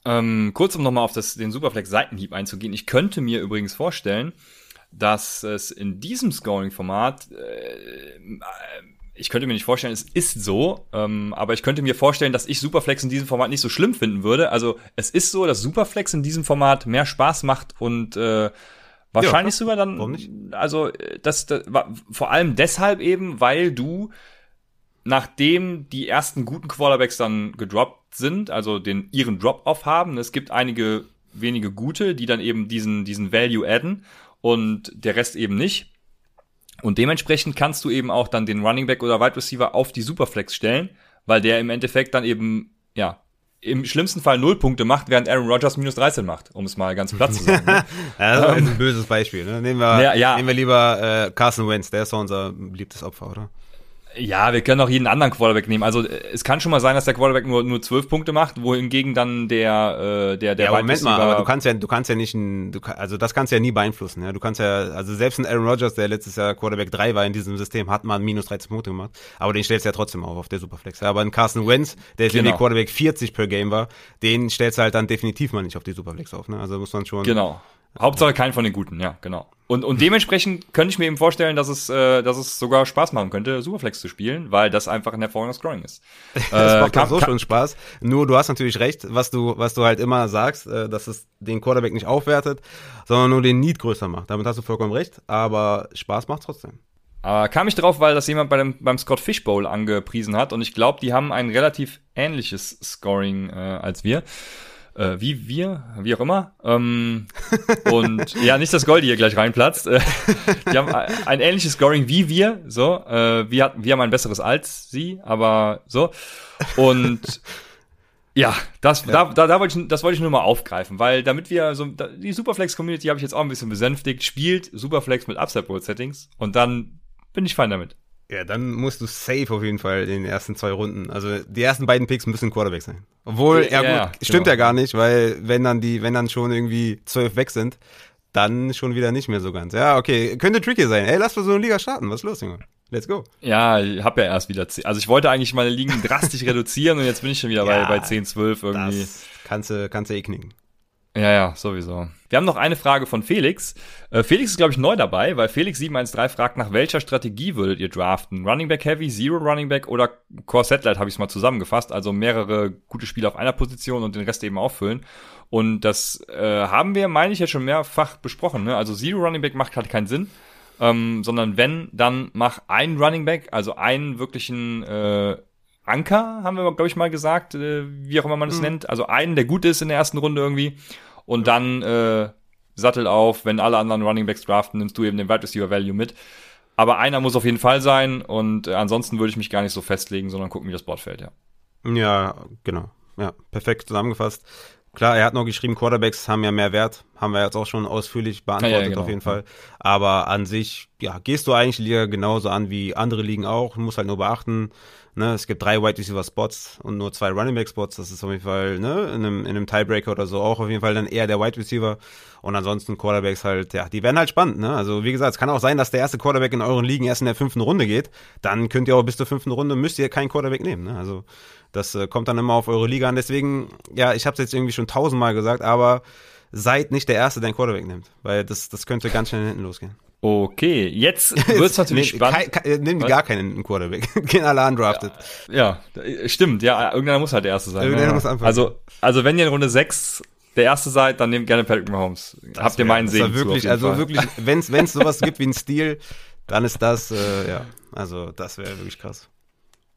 Ähm, kurz um nochmal auf das, den Superflex Seitenhieb einzugehen. Ich könnte mir übrigens vorstellen, dass es in diesem Scoring-Format äh, ich könnte mir nicht vorstellen, es ist so, ähm, aber ich könnte mir vorstellen, dass ich Superflex in diesem Format nicht so schlimm finden würde. Also es ist so, dass Superflex in diesem Format mehr Spaß macht und äh, Wahrscheinlich ja, sogar dann. Warum nicht? Also, das, das war vor allem deshalb eben, weil du, nachdem die ersten guten Quarterbacks dann gedroppt sind, also den ihren Drop-off haben, es gibt einige wenige gute, die dann eben diesen, diesen Value adden und der Rest eben nicht. Und dementsprechend kannst du eben auch dann den Running Back oder Wide Receiver auf die Superflex stellen, weil der im Endeffekt dann eben, ja, im schlimmsten Fall null Punkte macht, während Aaron Rodgers minus 13 macht, um es mal ganz platt zu sagen. Ne? ja, das ist ein böses Beispiel. Ne? Nehmen, wir, ja, ja. nehmen wir lieber äh, Carson Wentz, der ist doch unser beliebtes Opfer, oder? Ja, wir können auch jeden anderen Quarterback nehmen. Also es kann schon mal sein, dass der Quarterback nur nur zwölf Punkte macht, wohingegen dann der äh, der der ja, Moment mal, aber du kannst ja du kannst ja nicht ein, du, also das kannst du ja nie beeinflussen. Ja, du kannst ja also selbst ein Aaron Rodgers, der letztes Jahr Quarterback 3 war in diesem System, hat mal minus 13 Punkte gemacht, aber den stellst du ja trotzdem auf auf der Superflex. Aber ein Carson Wentz, der genau. irgendwie Quarterback 40 per Game war, den stellst du halt dann definitiv mal nicht auf die Superflex auf. Ne? Also muss man schon. Genau. Hauptsache kein von den Guten, ja, genau. Und, und dementsprechend könnte ich mir eben vorstellen, dass es, äh, dass es sogar Spaß machen könnte, Superflex zu spielen, weil das einfach ein hervorragendes Scoring ist. das äh, macht kann, so schon Spaß. Nur du hast natürlich recht, was du, was du halt immer sagst, äh, dass es den Quarterback nicht aufwertet, sondern nur den Need größer macht. Damit hast du vollkommen recht, aber Spaß macht trotzdem. Aber kam ich drauf, weil das jemand bei dem, beim Scott Fish Bowl angepriesen hat und ich glaube, die haben ein relativ ähnliches Scoring äh, als wir äh, wie wir, wie auch immer. Ähm, und ja, nicht, dass Goldie hier gleich reinplatzt. Äh, die haben ein ähnliches Scoring wie wir, so. Äh, wir, wir haben ein besseres als sie, aber so. Und ja, das, ja. Da, da, da wollte ich, das wollte ich nur mal aufgreifen, weil damit wir so, die Superflex-Community habe ich jetzt auch ein bisschen besänftigt, spielt Superflex mit Upside-Bowl-Settings und dann bin ich fein damit. Ja, dann musst du safe auf jeden Fall in den ersten zwei Runden. Also die ersten beiden Picks müssen Quarterback sein. Obwohl, ja, ja gut, stimmt genau. ja gar nicht, weil wenn dann die, wenn dann schon irgendwie zwölf weg sind, dann schon wieder nicht mehr so ganz. Ja, okay, könnte tricky sein. Ey, lass mal so eine Liga starten. Was ist los, Junge? Let's go. Ja, ich hab ja erst wieder zehn. Also ich wollte eigentlich meine Ligen drastisch reduzieren und jetzt bin ich schon wieder ja, bei, bei 10, 12 irgendwie. Das kannst du, kannst du eh knicken. Ja, ja, sowieso. Wir haben noch eine Frage von Felix. Äh, Felix ist, glaube ich, neu dabei, weil Felix713 fragt, nach welcher Strategie würdet ihr draften? Running Back Heavy, Zero Running Back oder Core Satellite habe ich es mal zusammengefasst. Also mehrere gute Spiele auf einer Position und den Rest eben auffüllen. Und das äh, haben wir, meine ich, ja schon mehrfach besprochen. Ne? Also Zero Running Back macht halt keinen Sinn. Ähm, sondern wenn, dann mach einen Running Back, also einen wirklichen äh, Anker, haben wir, glaube ich, mal gesagt, äh, wie auch immer man es mhm. nennt. Also einen, der gut ist in der ersten Runde irgendwie. Und dann äh, Sattel auf, wenn alle anderen Running Backs draften, nimmst du eben den Wide Receiver Value mit. Aber einer muss auf jeden Fall sein und äh, ansonsten würde ich mich gar nicht so festlegen, sondern gucken, wie das Board fällt, ja. Ja, genau. Ja, perfekt zusammengefasst. Klar, er hat noch geschrieben, Quarterbacks haben ja mehr Wert, haben wir jetzt auch schon ausführlich beantwortet ja, ja, genau. auf jeden Fall. Aber an sich, ja, gehst du eigentlich Liga genauso an wie andere Ligen auch. Du musst halt nur beachten, Ne, es gibt drei Wide Receiver Spots und nur zwei Running Back Spots. Das ist auf jeden Fall ne, in, einem, in einem Tiebreaker oder so auch auf jeden Fall dann eher der Wide Receiver. Und ansonsten Quarterbacks halt, ja, die werden halt spannend. Ne? Also wie gesagt, es kann auch sein, dass der erste Quarterback in euren Ligen erst in der fünften Runde geht. Dann könnt ihr auch bis zur fünften Runde müsst ihr keinen Quarterback nehmen. Ne? Also das äh, kommt dann immer auf eure Liga an. Deswegen, ja, ich habe es jetzt irgendwie schon tausendmal gesagt, aber seid nicht der Erste, der einen Quarterback nimmt, weil das, das könnte ganz schnell hinten losgehen. Okay, jetzt wird's natürlich spannend. Kein, nimm gar keinen Quarterback. Gehen alle undrafted. Ja, ja, stimmt. Ja, irgendeiner muss halt der Erste sein. Irgendeiner ja. muss anfangen. Also, also wenn ihr in Runde 6 der Erste seid, dann nehmt gerne Patrick Mahomes. Das Habt ihr meinen Segen wirklich, zu, Also Fall. wirklich, wenn's wenn's sowas gibt wie ein Stil, dann ist das, äh, ja, also das wäre wirklich krass.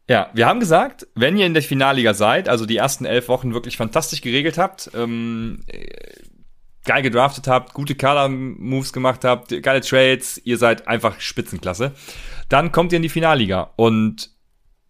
Ja, wir haben gesagt, wenn ihr in der Finalliga seid, also die ersten elf Wochen wirklich fantastisch geregelt habt, ähm, geil gedraftet habt, gute Color-Moves gemacht habt, geile Trades, ihr seid einfach Spitzenklasse. Dann kommt ihr in die Finalliga. Und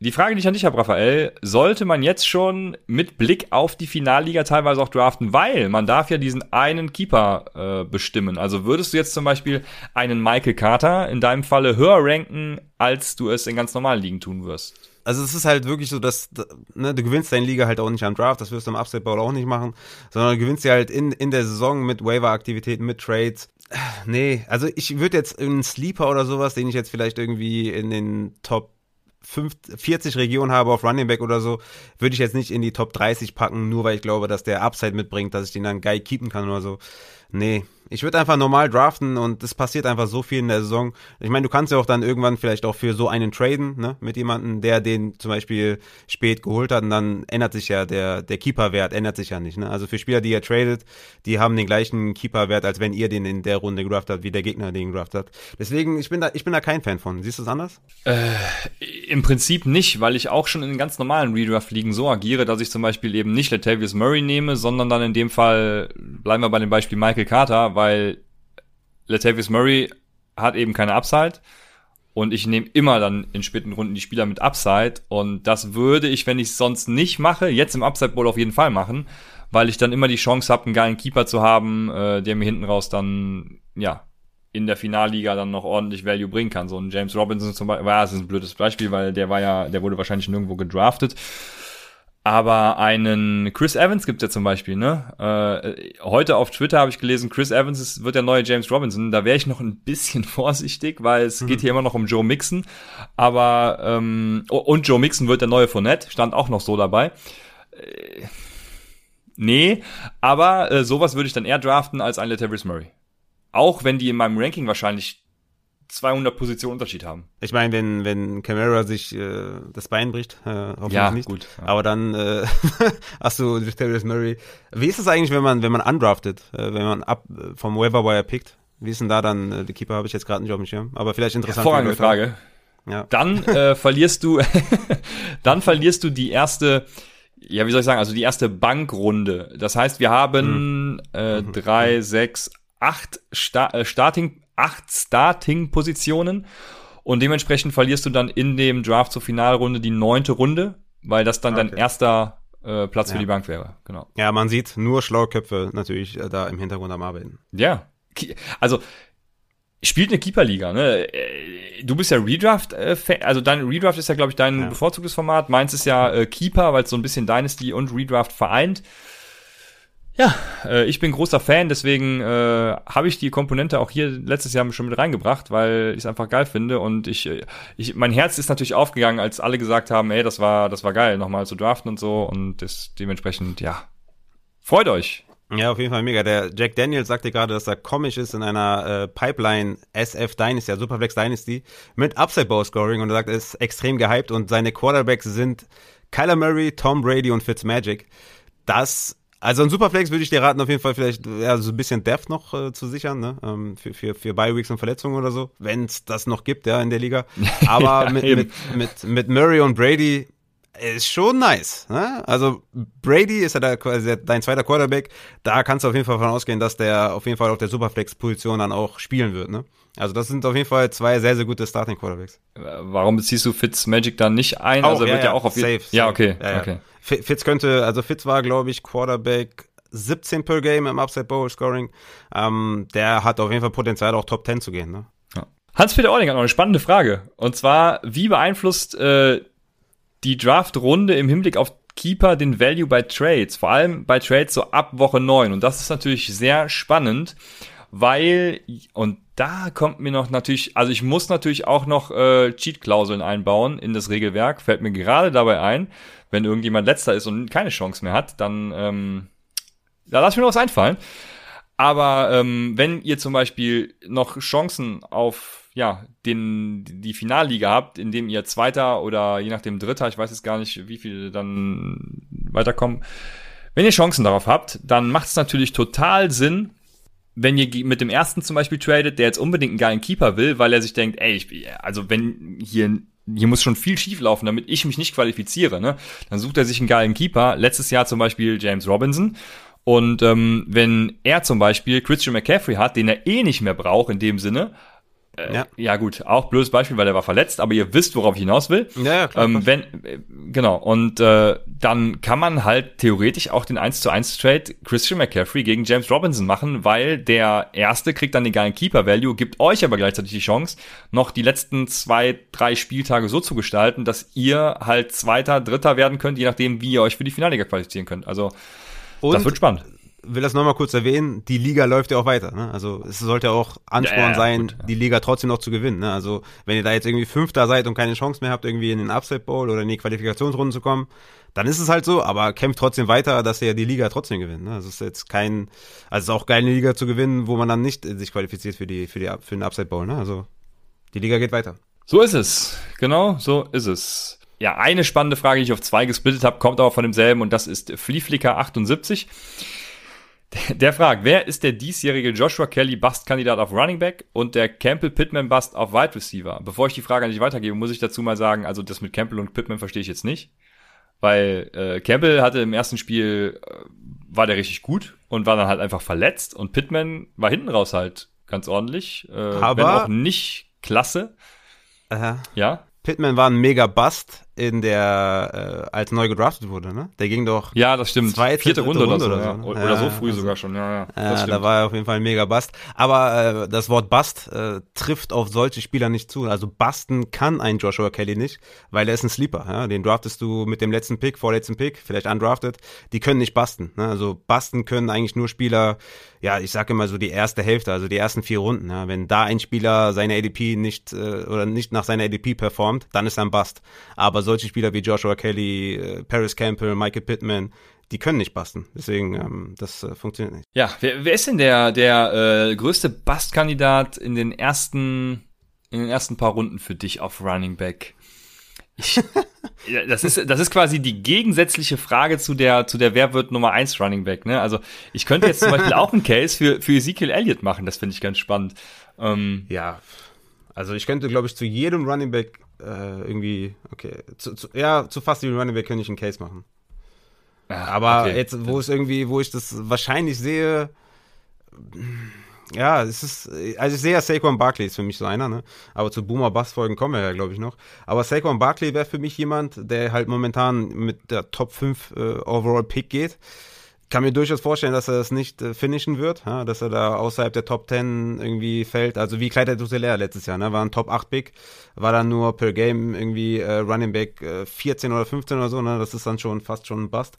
die Frage, die ich an dich habe, Raphael, sollte man jetzt schon mit Blick auf die Finalliga teilweise auch draften, weil man darf ja diesen einen Keeper äh, bestimmen. Also würdest du jetzt zum Beispiel einen Michael Carter in deinem Falle höher ranken, als du es in ganz normalen Ligen tun wirst? Also es ist halt wirklich so, dass ne, du gewinnst deine Liga halt auch nicht am Draft, das wirst du im Upside Bowl auch nicht machen, sondern du gewinnst sie halt in, in der Saison mit Waiver-Aktivitäten, mit Trades. Nee, also ich würde jetzt einen Sleeper oder sowas, den ich jetzt vielleicht irgendwie in den Top 50, 40 Regionen habe auf Running Back oder so, würde ich jetzt nicht in die Top 30 packen, nur weil ich glaube, dass der Upside mitbringt, dass ich den dann geil keepen kann oder so. Nee, ich würde einfach normal draften und es passiert einfach so viel in der Saison. Ich meine, du kannst ja auch dann irgendwann vielleicht auch für so einen traden, ne, mit jemandem, der den zum Beispiel spät geholt hat und dann ändert sich ja der, der Keeper-Wert, ändert sich ja nicht, ne. Also für Spieler, die ihr tradet, die haben den gleichen Keeper-Wert, als wenn ihr den in der Runde gedraftet habt, wie der Gegner den gedraftet hat. Deswegen, ich bin da, ich bin da kein Fan von. Siehst du es anders? Äh, Im Prinzip nicht, weil ich auch schon in ganz normalen Redraft-Ligen so agiere, dass ich zum Beispiel eben nicht Latavius Murray nehme, sondern dann in dem Fall, bleiben wir bei dem Beispiel Michael Carter, weil weil Latavius Murray hat eben keine Upside. Und ich nehme immer dann in späten Runden die Spieler mit Upside. Und das würde ich, wenn ich es sonst nicht mache, jetzt im Upside Bowl auf jeden Fall machen, weil ich dann immer die Chance habe, einen geilen Keeper zu haben, äh, der mir hinten raus dann, ja, in der Finalliga dann noch ordentlich Value bringen kann. So ein James Robinson zum Beispiel, ja, das ist ein blödes Beispiel, weil der war ja, der wurde wahrscheinlich nirgendwo gedraftet. Aber einen Chris Evans gibt's ja zum Beispiel, ne? Äh, heute auf Twitter habe ich gelesen, Chris Evans ist, wird der neue James Robinson. Da wäre ich noch ein bisschen vorsichtig, weil es mhm. geht hier immer noch um Joe Mixon. Aber ähm, und Joe Mixon wird der neue Fournette, stand auch noch so dabei. Äh, nee, aber äh, sowas würde ich dann eher draften als ein Latavius Murray. Auch wenn die in meinem Ranking wahrscheinlich 200 Positionen Unterschied haben. Ich meine, wenn, wenn Camara sich äh, das Bein bricht, äh, hoffentlich Ja, nicht. gut, ja. Aber dann äh, hast du Darius Murray. Wie ist es eigentlich, wenn man, wenn man undrafted, äh, wenn man ab äh, vom Waiver Wire pickt? Wie ist denn da dann, äh, die Keeper habe ich jetzt gerade nicht auf dem Schirm, aber vielleicht interessant. Leute. Frage. Ja. Dann äh, verlierst du, dann verlierst du die erste, ja, wie soll ich sagen, also die erste Bankrunde. Das heißt, wir haben äh, drei, sechs, acht Sta äh, Starting, acht Starting-Positionen und dementsprechend verlierst du dann in dem Draft zur Finalrunde die neunte Runde, weil das dann dein Okay. erster äh, Platz für Ja. die Bank wäre. Genau. ja, man sieht nur schlaue Köpfe natürlich äh, da im Hintergrund am Arbeiten. Ja. Also spielt eine Keeper-Liga, ne? Äh, Du bist ja Redraft, äh, also dein Redraft ist ja, glaube ich, dein Ja. bevorzugtes Format. Meins ist ja äh, Keeper, weil es so ein bisschen Dynasty und Redraft vereint. Ja, äh, ich bin großer Fan, deswegen äh, habe ich die Komponente auch hier letztes Jahr schon mit reingebracht, weil ich es einfach geil finde und ich, äh, ich, mein Herz ist natürlich aufgegangen, als alle gesagt haben, ey, das war, das war geil, nochmal zu draften und so und das dementsprechend, ja, freut euch. Ja, auf jeden Fall mega. Der Jack Daniels sagte gerade, dass er komisch ist in einer äh, Pipeline SF Dynasty, ja, Superflex Dynasty, mit Upside Bowl Scoring und er sagt, er ist extrem gehypt und seine Quarterbacks sind Kyler Murray, Tom Brady und Fitzmagic. Das, also ein Superflex würde ich dir raten, auf jeden Fall vielleicht ja, so ein bisschen Depth noch äh, zu sichern, ne? Ähm, für, für, für Bye-Weeks und Verletzungen oder so, wenn es das noch gibt, ja, in der Liga. Aber Ja, mit, eben. mit, mit, mit Murray und Brady ist schon nice. Ne? Also Brady ist ja da der- dein zweiter Quarterback. Da kannst du auf jeden Fall davon ausgehen, dass der auf jeden Fall auf der Superflex-Position dann auch spielen wird. Ne? Also das sind auf jeden Fall zwei sehr, sehr gute Starting-Quarterbacks. Äh, Warum beziehst du Fitzmagic dann nicht ein? also er wird ja, auch auf safe, Ja, safe. okay, Ja, ja. okay. Fi- Fitz könnte, also Fitz war, glaube ich, Quarterback 17 per Game im Upside Bowl Scoring. Ähm, der hat auf jeden Fall Potenzial, auch Top 10 zu gehen. Ne? Ja. Hans-Peter Ording hat noch eine spannende Frage. Und zwar, wie beeinflusst äh, die Draft-Runde im Hinblick auf Keeper den Value bei Trades? Vor allem bei Trades so ab Woche 9. Und das ist natürlich sehr spannend, weil, und da kommt mir noch natürlich, also ich muss natürlich auch noch äh, Cheat-Klauseln einbauen in das Regelwerk. Fällt mir gerade dabei ein, wenn irgendjemand letzter ist und keine Chance mehr hat, dann ähm, da lass mir noch was einfallen. Aber ähm, wenn ihr zum Beispiel noch Chancen auf ja den die Finalliga habt, indem ihr Zweiter oder je nachdem Dritter, ich weiß jetzt gar nicht, wie viele dann weiterkommen, wenn ihr Chancen darauf habt, dann macht es natürlich total Sinn, wenn ihr mit dem ersten zum Beispiel tradet, der jetzt unbedingt einen geilen Keeper will, weil er sich denkt, ey, ich, also wenn hier hier muss schon viel schief laufen, damit ich mich nicht qualifiziere, ne? Dann sucht er sich einen geilen Keeper. Letztes Jahr zum Beispiel James Robinson. Und ähm, wenn er zum Beispiel Christian McCaffrey hat, den er eh nicht mehr braucht in dem Sinne, äh, Ja. ja. gut, auch blödes Beispiel, weil er war verletzt, aber ihr wisst, worauf ich hinaus will. Ja, ja, klar, Ähm, wenn, äh, genau, und äh, dann kann man halt theoretisch auch den 1 zu 1 Trade Christian McCaffrey gegen James Robinson machen, weil der Erste kriegt dann den geilen Keeper-Value, gibt euch aber gleichzeitig die Chance, noch die letzten zwei, drei Spieltage so zu gestalten, dass ihr halt Zweiter, Dritter werden könnt, je nachdem, wie ihr euch für die Finalliga qualifizieren könnt. Also, Und das wird spannend. Will das nochmal kurz erwähnen, die Liga läuft ja auch weiter. Ne? Also es sollte auch Ansporn Ja, ja, sein, gut, ja. die Liga trotzdem noch zu gewinnen. Ne? Also wenn ihr da jetzt irgendwie Fünfter seid und keine Chance mehr habt, irgendwie in den Upside Bowl oder in die Qualifikationsrunden zu kommen, dann ist es halt so, aber kämpft trotzdem weiter, dass ihr die Liga trotzdem gewinnt. Ne? Also es ist jetzt kein, also es ist auch geil, eine Liga zu gewinnen, wo man dann nicht sich qualifiziert für die, für die, für den Upside Bowl. Ne? Also die Liga geht weiter. So ist es. Genau, so ist es. Ja, eine spannende Frage, die ich auf zwei gesplittet habe, kommt aber von demselben und das ist Flieflicker78. Der fragt, wer ist der diesjährige Joshua Kelly Bust-Kandidat auf Running Back und der Campbell Pittman Bust auf Wide Receiver? Bevor ich die Frage nicht weitergebe, muss ich dazu mal sagen, also das mit Campbell und Pittman verstehe ich jetzt nicht. Weil äh, Campbell hatte im ersten Spiel, äh, war der richtig gut und war dann halt einfach verletzt und Pittman war hinten raus halt ganz ordentlich, äh, Aber- wenn auch nicht klasse, Äh, ja. Pittman war ein mega Bust in der, äh, als neu gedraftet wurde. Ne? Der ging doch Ja, das stimmt. Zweite, Vierte Runde, Runde oder, oder so, so, ja. ne? Oder, oder so früh also- sogar schon, ja, ja. Da war er auf jeden Fall ein mega Bust. Aber äh, das Wort Bust äh, trifft auf solche Spieler nicht zu. Also busten kann ein Joshua Kelly nicht, weil er ist ein Sleeper. Ja? Den draftest du mit dem letzten Pick, vorletzten Pick, vielleicht undrafted. Die können nicht busten. Ne? Also busten können eigentlich nur Spieler, ja, ich sage immer so die erste Hälfte, also die ersten vier Runden. Ja? Wenn da ein Spieler seine ADP nicht äh, oder nicht nach seiner ADP performt, dann ist er ein Bust. Aber solche Spieler wie Joshua Kelly, äh, Paris Campbell, Michael Pittman, die können nicht basten. Deswegen, ähm, das äh, funktioniert nicht. Ja, wer, wer ist denn der, der äh, größte Bastkandidat in den ersten, in den ersten paar Runden für dich auf Running Back? Ich, das ist, das ist quasi die gegensätzliche Frage zu der, zu der Wer wird Nummer 1 Running Back, ne? Also, ich könnte jetzt zum Beispiel auch einen Case für, für Ezekiel Elliott machen, das finde ich ganz spannend. Ähm, ja, also ich könnte, glaube ich, zu jedem Running Back äh, irgendwie, okay, zu, zu, ja, zu fast jedem Running Back könnte ich einen Case machen. Ach, Aber okay. jetzt, wo es irgendwie, wo ich das wahrscheinlich sehe, ja, es ist, also ich sehe ja Saquon Barkley ist für mich so einer, ne? Aber zu Boomer Bass Folgen kommen wir ja, glaube ich, noch. Aber Saquon Barkley wäre für mich jemand, der halt momentan mit der Top 5 äh, Overall Pick geht kann mir durchaus vorstellen, dass er das nicht äh, finishen wird, ja, dass er da außerhalb der Top 10 irgendwie fällt. Also wie Kleider Dusselair letztes Jahr, ne? war ein Top 8 Pick, war dann nur per Game irgendwie äh, Running Back äh, 14 oder 15 oder so, ne? das ist dann schon fast schon ein Bust.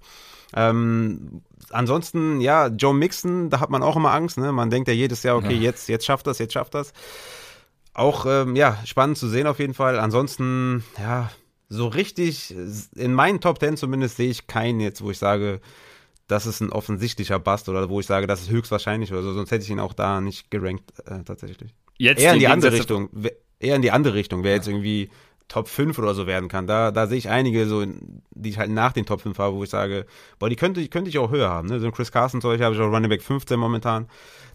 Ähm, ansonsten, ja, Joe Mixon, da hat man auch immer Angst, ne? man denkt ja jedes Jahr, okay, ja. jetzt, jetzt schafft das, jetzt schafft das. Auch, ähm, ja, spannend zu sehen auf jeden Fall. Ansonsten, ja, so richtig, in meinen Top 10 zumindest sehe ich keinen jetzt, wo ich sage, das ist ein offensichtlicher Bust oder wo ich sage, das ist höchstwahrscheinlich oder so, sonst hätte ich ihn auch da nicht gerankt äh, tatsächlich. Jetzt eher in die andere Richtung, eher in die andere Richtung, wer ja. jetzt irgendwie Top 5 oder so werden kann. Da, da sehe ich einige so, die ich halt nach den Top 5 habe, wo ich sage, boah, die könnte, könnte ich auch höher haben. Ne? So ein Chris Carson zum Beispiel habe ich auch Running Back 15 momentan.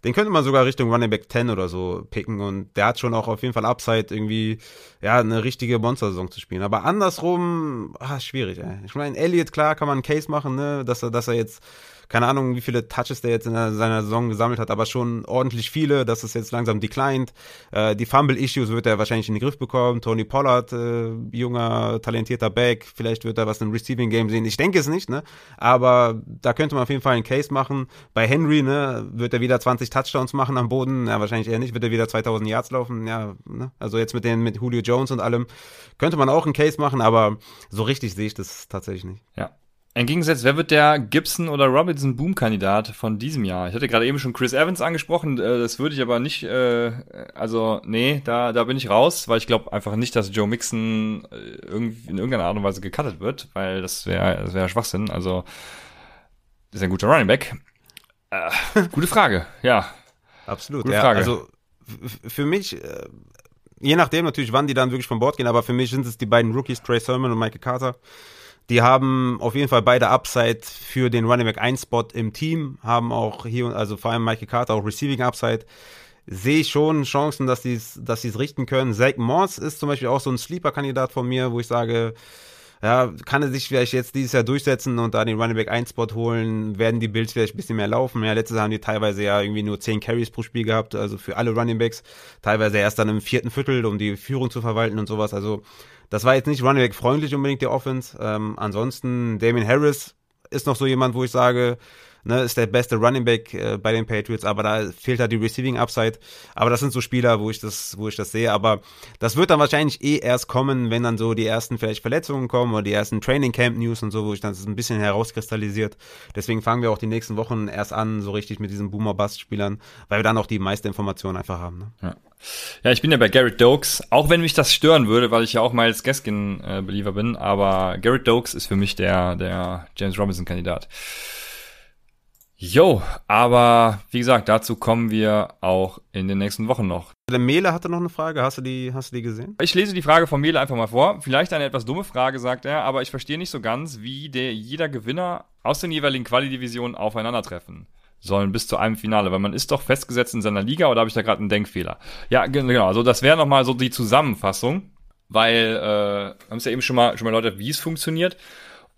Den könnte man sogar Richtung Running Back 10 oder so picken und der hat schon auch auf jeden Fall Upside, irgendwie, ja, eine richtige Monster-Saison zu spielen. Aber andersrum, ah, schwierig, ey. Ich meine, Elliott, klar, kann man einen Case machen, ne, dass er, dass er jetzt keine Ahnung, wie viele Touches der jetzt in seiner Saison gesammelt hat, aber schon ordentlich viele, dass es jetzt langsam declined. Äh, die Fumble-Issues wird er wahrscheinlich in den Griff bekommen. Tony Pollard, äh, junger, talentierter Back, vielleicht wird er was im Receiving-Game sehen. Ich denke es nicht, ne? Aber da könnte man auf jeden Fall einen Case machen. Bei Henry, ne, wird er wieder 20 Touchdowns machen am Boden? Ja, wahrscheinlich eher nicht. Wird er wieder 2000 Yards laufen? Ja, ne? Also jetzt mit den, mit Julio Jones und allem könnte man auch einen Case machen, aber so richtig sehe ich das tatsächlich nicht. Ja, Entgegengesetzt, wer wird der Gibson oder Robinson Boom-Kandidat von diesem Jahr? Ich hatte gerade eben schon Chris Evans angesprochen, äh, das würde ich aber nicht, äh, also nee, da, da bin ich raus, weil ich glaube einfach nicht, dass Joe Mixon äh, irgendwie in irgendeiner Art und Weise gecuttet wird, weil das wäre das wär Schwachsinn. Also ist ein guter Running Back. Äh, gute Frage, ja. Absolut. Gute Frage. Ja, also für mich, je nachdem natürlich, wann die dann wirklich von Bord gehen, aber für mich sind es die beiden Rookies, Trey Sermon und Michael Carter. Die haben auf jeden Fall beide Upside für den Running Back 1 Spot im Team, haben auch hier, also vor allem Michael Carter auch Receiving Upside. Sehe ich schon Chancen, dass sie es dass sie's richten können. Zach Moss ist zum Beispiel auch so ein Sleeper-Kandidat von mir, wo ich sage, ja, kann er sich vielleicht jetzt dieses Jahr durchsetzen und da den Running Back 1 Spot holen, werden die Bills vielleicht ein bisschen mehr laufen. Ja, letztes Jahr haben die teilweise ja irgendwie nur 10 Carries pro Spiel gehabt, also für alle Running Backs. Teilweise erst dann im vierten Viertel, um die Führung zu verwalten und sowas. Also das war jetzt nicht Running freundlich unbedingt, der Offense. Ähm, ansonsten, Damien Harris ist noch so jemand, wo ich sage, ne, ist der beste Running Back äh, bei den Patriots, aber da fehlt halt die Receiving Upside. Aber das sind so Spieler, wo ich das, wo ich das sehe. Aber das wird dann wahrscheinlich eh erst kommen, wenn dann so die ersten vielleicht Verletzungen kommen oder die ersten Training Camp News und so, wo ich dann das ein bisschen herauskristallisiert. Deswegen fangen wir auch die nächsten Wochen erst an, so richtig mit diesen Boomer Bust Spielern, weil wir dann auch die meiste Information einfach haben. Ne? Ja. Ja, ich bin ja bei Garrett Dokes, auch wenn mich das stören würde, weil ich ja auch Miles Gaskin äh, bin, aber Garrett Dokes ist für mich der der James Robinson Kandidat. Jo, aber wie gesagt, dazu kommen wir auch in den nächsten Wochen noch. Der Mele hatte noch eine Frage, hast du die, hast du die gesehen? Ich lese die Frage von Mele einfach mal vor. Vielleicht eine etwas dumme Frage, sagt er, aber ich verstehe nicht so ganz, wie der jeder Gewinner aus den jeweiligen Quali-Divisionen aufeinandertreffen sollen bis zu einem Finale, weil man ist doch festgesetzt in seiner Liga oder habe ich da gerade einen Denkfehler? Ja, genau, also das wäre nochmal so die Zusammenfassung, weil äh, haben es ja eben schon mal schon mal Leute, wie es funktioniert.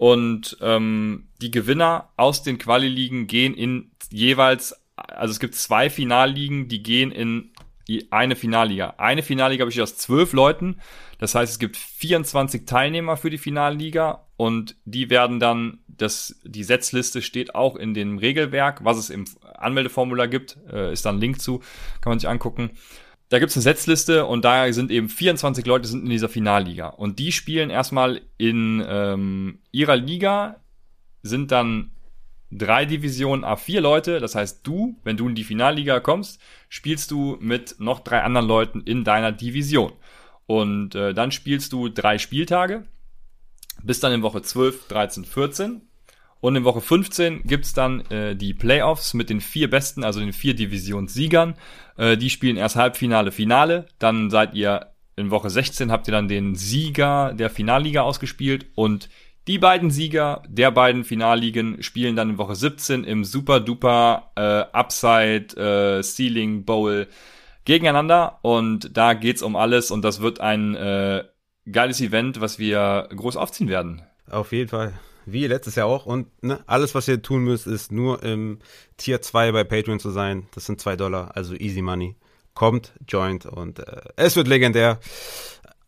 Und ähm, die Gewinner aus den Quali-Ligen gehen in jeweils, also es gibt zwei Finalligen, die gehen in eine Finalliga. Eine Finalliga besteht aus zwölf Leuten. Das heißt, es gibt 24 Teilnehmer für die Finalliga und die werden dann, das, die Setzliste steht auch in dem Regelwerk, was es im Anmeldeformular gibt, äh, ist da ein Link zu, kann man sich angucken. Da gibt's eine Setzliste und da sind eben 24 Leute sind in dieser Finalliga. Und die spielen erstmal in ähm, ihrer Liga, sind dann drei Divisionen A4 Leute. Das heißt, du, wenn du in die Finalliga kommst, spielst du mit noch drei anderen Leuten in deiner Division. Und äh, dann spielst du drei Spieltage, bis dann in Woche 12, 13, 14. Und in Woche 15 gibt's dann äh, die Playoffs mit den vier Besten, also den vier Divisionssiegern. Äh, die spielen erst Halbfinale, Finale. Dann seid ihr in Woche 16 habt ihr dann den Sieger der Finalliga ausgespielt und die beiden Sieger der beiden Finalligen spielen dann in Woche 17 im Super Duper äh, Upside äh, Ceiling Bowl gegeneinander und da geht's um alles und das wird ein äh, geiles Event, was wir groß aufziehen werden. Auf jeden Fall. Wie letztes Jahr auch. Und ne, alles, was ihr tun müsst, ist nur im Tier 2 bei Patreon zu sein. Das sind 2 Dollar, also easy money. Kommt, joint und äh, es wird legendär.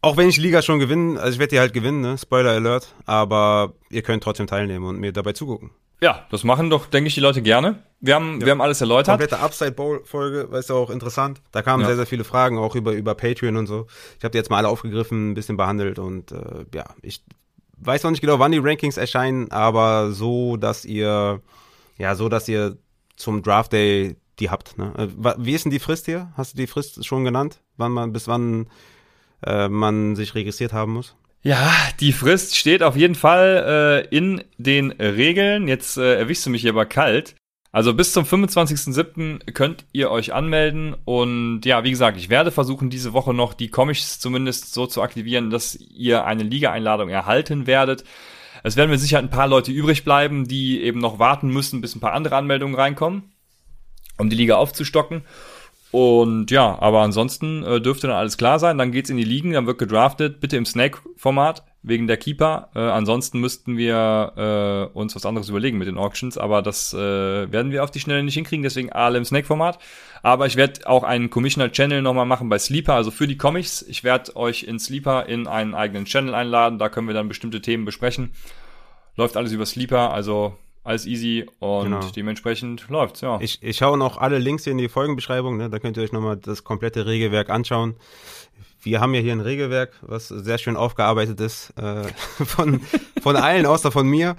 Auch wenn ich Liga schon gewinne, also ich werde die halt gewinnen, ne? Spoiler Alert, aber ihr könnt trotzdem teilnehmen und mir dabei zugucken. Ja, das machen doch, denke ich, die Leute gerne. Wir haben, ja. wir haben alles erläutert. Komplette Upside Bowl Folge, weißt du auch interessant. Da kamen ja. sehr, sehr viele Fragen auch über, über Patreon und so. Ich habe die jetzt mal alle aufgegriffen, ein bisschen behandelt und äh, ja, ich weiß noch nicht genau, wann die Rankings erscheinen, aber so, dass ihr, ja, so, dass ihr zum Draft Day die habt. Ne? Äh, wie ist denn die Frist hier? Hast du die Frist schon genannt? Wann man, bis wann äh, man sich registriert haben muss? Ja, die Frist steht auf jeden Fall äh, in den Regeln. Jetzt äh, erwischst du mich hier aber kalt. Also bis zum 25.07. könnt ihr euch anmelden und ja, wie gesagt, ich werde versuchen, diese Woche noch die Comics zumindest so zu aktivieren, dass ihr eine Liga-Einladung erhalten werdet. Es werden mit Sicherheit ein paar Leute übrig bleiben, die eben noch warten müssen, bis ein paar andere Anmeldungen reinkommen, um die Liga aufzustocken. Und ja, aber ansonsten äh, dürfte dann alles klar sein. Dann geht's in die Ligen, dann wird gedraftet, bitte im Snake-Format wegen der Keeper. Äh, ansonsten müssten wir äh, uns was anderes überlegen mit den Auctions, aber das äh, werden wir auf die Schnelle nicht hinkriegen, deswegen alle im Snake-Format. Aber ich werde auch einen Commissioner-Channel nochmal machen bei Sleeper, also für die Comics. Ich werde euch in Sleeper in einen eigenen Channel einladen, da können wir dann bestimmte Themen besprechen. Läuft alles über Sleeper, also alles easy und genau. dementsprechend läuft's, ja. Ich, ich schaue noch alle Links hier in die Folgenbeschreibung, ne? da könnt ihr euch nochmal das komplette Regelwerk anschauen. Wir haben ja hier ein Regelwerk, was sehr schön aufgearbeitet ist, äh, von, von allen außer von mir.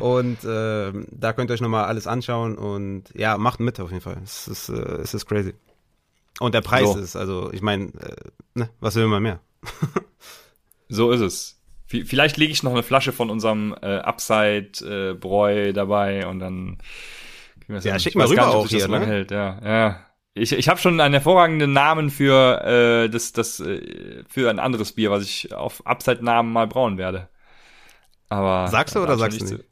Und äh, da könnt ihr euch nochmal alles anschauen und ja, macht mit auf jeden Fall. Es ist, äh, es ist crazy. Und der Preis so. ist, also ich meine, äh, ne, was will man mehr? so ist es. Vielleicht lege ich noch eine Flasche von unserem äh, Upside-Bräu äh, dabei und dann ja, schick mal rüber nicht, auch hier, ne? Hält. Ja, ja. Ich, ich habe schon einen hervorragenden Namen für äh, das, das äh, für ein anderes Bier, was ich auf Upside-Namen mal brauen werde. Aber sagst du oder sagst du nicht?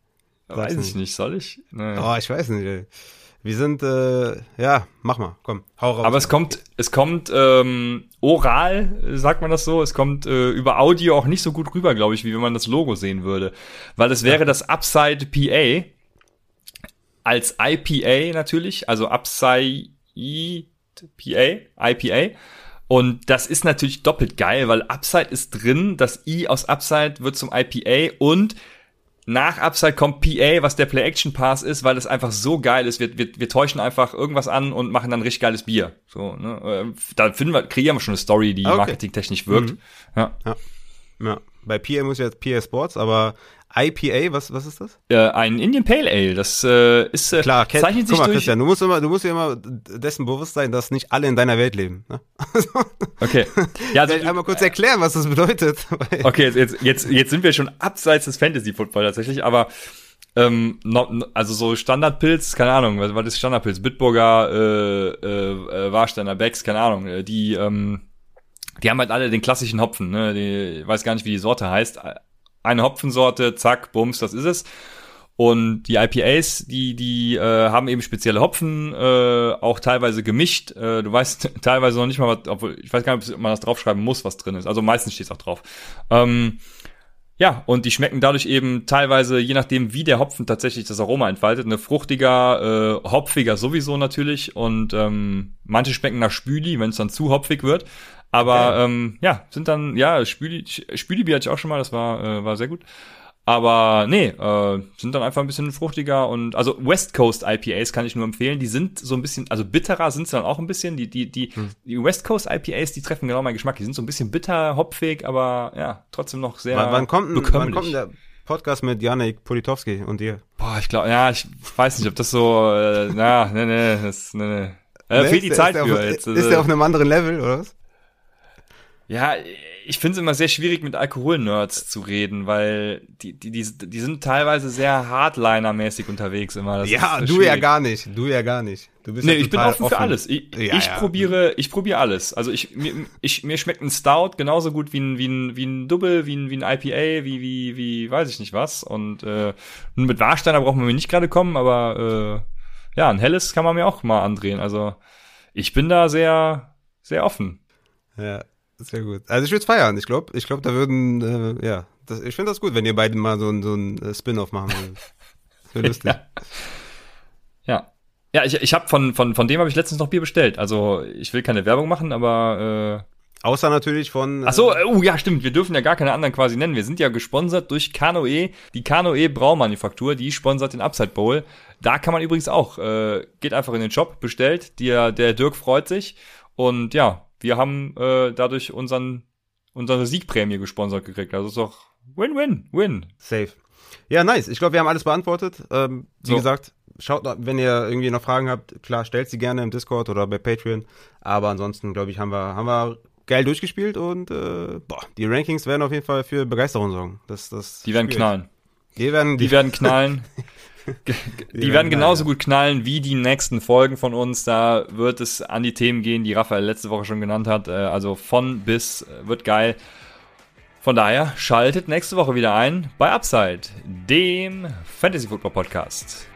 Weiß ich nicht. Soll ich? Nee. Oh, ich weiß nicht. Wir sind, äh, ja, mach mal, komm, hau raus. Aber es kommt, es kommt ähm, oral, sagt man das so, es kommt äh, über Audio auch nicht so gut rüber, glaube ich, wie wenn man das Logo sehen würde. Weil es wäre ja. das Upside PA als IPA natürlich, also Upside PA, IPA. Und das ist natürlich doppelt geil, weil Upside ist drin, das I aus Upside wird zum IPA und nach Upside kommt PA, was der Play-Action-Pass ist, weil es einfach so geil ist. Wir, wir, wir täuschen einfach irgendwas an und machen dann richtig geiles Bier. So, ne? Äh, da finden wir, kreieren wir schon eine Story, die okay. marketingtechnisch wirkt. Mhm. Ja. ja. Ja. Bei PA muss jetzt PA Sports, aber IPA, was, was ist das? Äh, ein Indian Pale Ale. Das äh, ist äh, Klar, kenn, zeichnet sich guck mal. Christian, du musst immer, du musst dir immer dessen bewusst sein, dass nicht alle in deiner Welt leben. Ne? okay. Ja, also, einmal kurz erklären, was das bedeutet. okay, jetzt, jetzt, jetzt sind wir schon abseits des Fantasy Football tatsächlich, aber ähm, no, also so Standardpilz, keine Ahnung, was, was ist Standardpilz? Bitburger, äh, äh, Warsteiner Becks, keine Ahnung, äh, die ähm, die haben halt alle den klassischen Hopfen, ne? Die, ich weiß gar nicht, wie die Sorte heißt eine Hopfensorte, zack, bums, das ist es. Und die IPAs, die, die äh, haben eben spezielle Hopfen, äh, auch teilweise gemischt. Äh, du weißt teilweise noch nicht mal, was, obwohl ich weiß gar nicht, ob man das draufschreiben muss, was drin ist. Also meistens steht es auch drauf. Ähm, ja, und die schmecken dadurch eben teilweise, je nachdem, wie der Hopfen tatsächlich das Aroma entfaltet, eine fruchtiger, äh, hopfiger sowieso natürlich. Und ähm, manche schmecken nach Spüli, wenn es dann zu hopfig wird. Aber okay. ähm, ja, sind dann, ja, Spüli, Spüli-Bier hatte ich auch schon mal, das war, äh, war sehr gut. Aber nee, äh, sind dann einfach ein bisschen fruchtiger und also West Coast IPAs kann ich nur empfehlen. Die sind so ein bisschen, also bitterer sind sie dann auch ein bisschen. Die, die, die, hm. die West Coast IPAs, die treffen genau meinen Geschmack. Die sind so ein bisschen bitter, hopfig, aber ja, trotzdem noch sehr. Wann, wann kommt, denn, wann kommt der Podcast mit Janik Politowski und dir? Boah, ich glaube, ja, ich weiß nicht, ob das so, äh, na, nee, nee, das, nee, nee. Äh, nee, fehlt die Zeit für auf, jetzt. Ist der auf einem anderen Level, oder was? Ja, ich finde es immer sehr schwierig, mit Alkoholnerds zu reden, weil die, die, die, die sind teilweise sehr Hardliner-mäßig unterwegs immer. Das ja, du schwierig. ja gar nicht. Du ja gar nicht. Du bist nee, ja ich bin offen, offen, für alles. Ich, ja, ich ja. probiere, ich probiere alles. Also ich, mir, ich, mir schmeckt ein Stout genauso gut wie ein, wie ein, wie ein Double, wie ein, wie ein IPA, wie, wie, wie, weiß ich nicht was. Und äh, mit Warsteiner brauchen wir nicht gerade kommen, aber äh, ja, ein helles kann man mir auch mal andrehen. Also ich bin da sehr, sehr offen. Ja, sehr gut. Also ich würde es feiern. Ich glaube, ich glaube, da würden, äh, ja, das, ich finde das gut, wenn ihr beiden mal so, ein so ein äh, Spin-off machen würdet. Das wäre lustig. ja. ja. Ja, ich, ich habe von, von, von dem habe ich letztens noch Bier bestellt. Also ich will keine Werbung machen, aber äh, Außer natürlich von. Äh Ach so, oh ja, stimmt. Wir dürfen ja gar keine anderen quasi nennen. Wir sind ja gesponsert durch Kanoe, die Kanoe Braumanufaktur, die sponsert den Upside Bowl. Da kann man übrigens auch, äh, geht einfach in den Shop, bestellt. Der, der Dirk freut sich. Und ja, wir haben äh, dadurch unseren, unsere Siegprämie gesponsert gekriegt. Also ist doch Win-Win, Win. Safe. Ja, nice. Ich glaube, wir haben alles beantwortet. Ähm, wie so. gesagt, schaut, wenn ihr irgendwie noch Fragen habt, klar, stellt sie gerne im Discord oder bei Patreon. Aber ansonsten, glaube ich, haben wir, haben wir geil durchgespielt und äh, boah, die Rankings werden auf jeden Fall für Begeisterung sorgen. Das, das die werden knallen. Die werden, die, die werden knallen. die, die werden genauso gut knallen wie die nächsten Folgen von uns. Da wird es an die Themen gehen, die Raphael letzte Woche schon genannt hat. Äh, also von bis äh, wird geil. Von daher schaltet nächste Woche wieder ein bei Upside, dem Fantasy Football Podcast.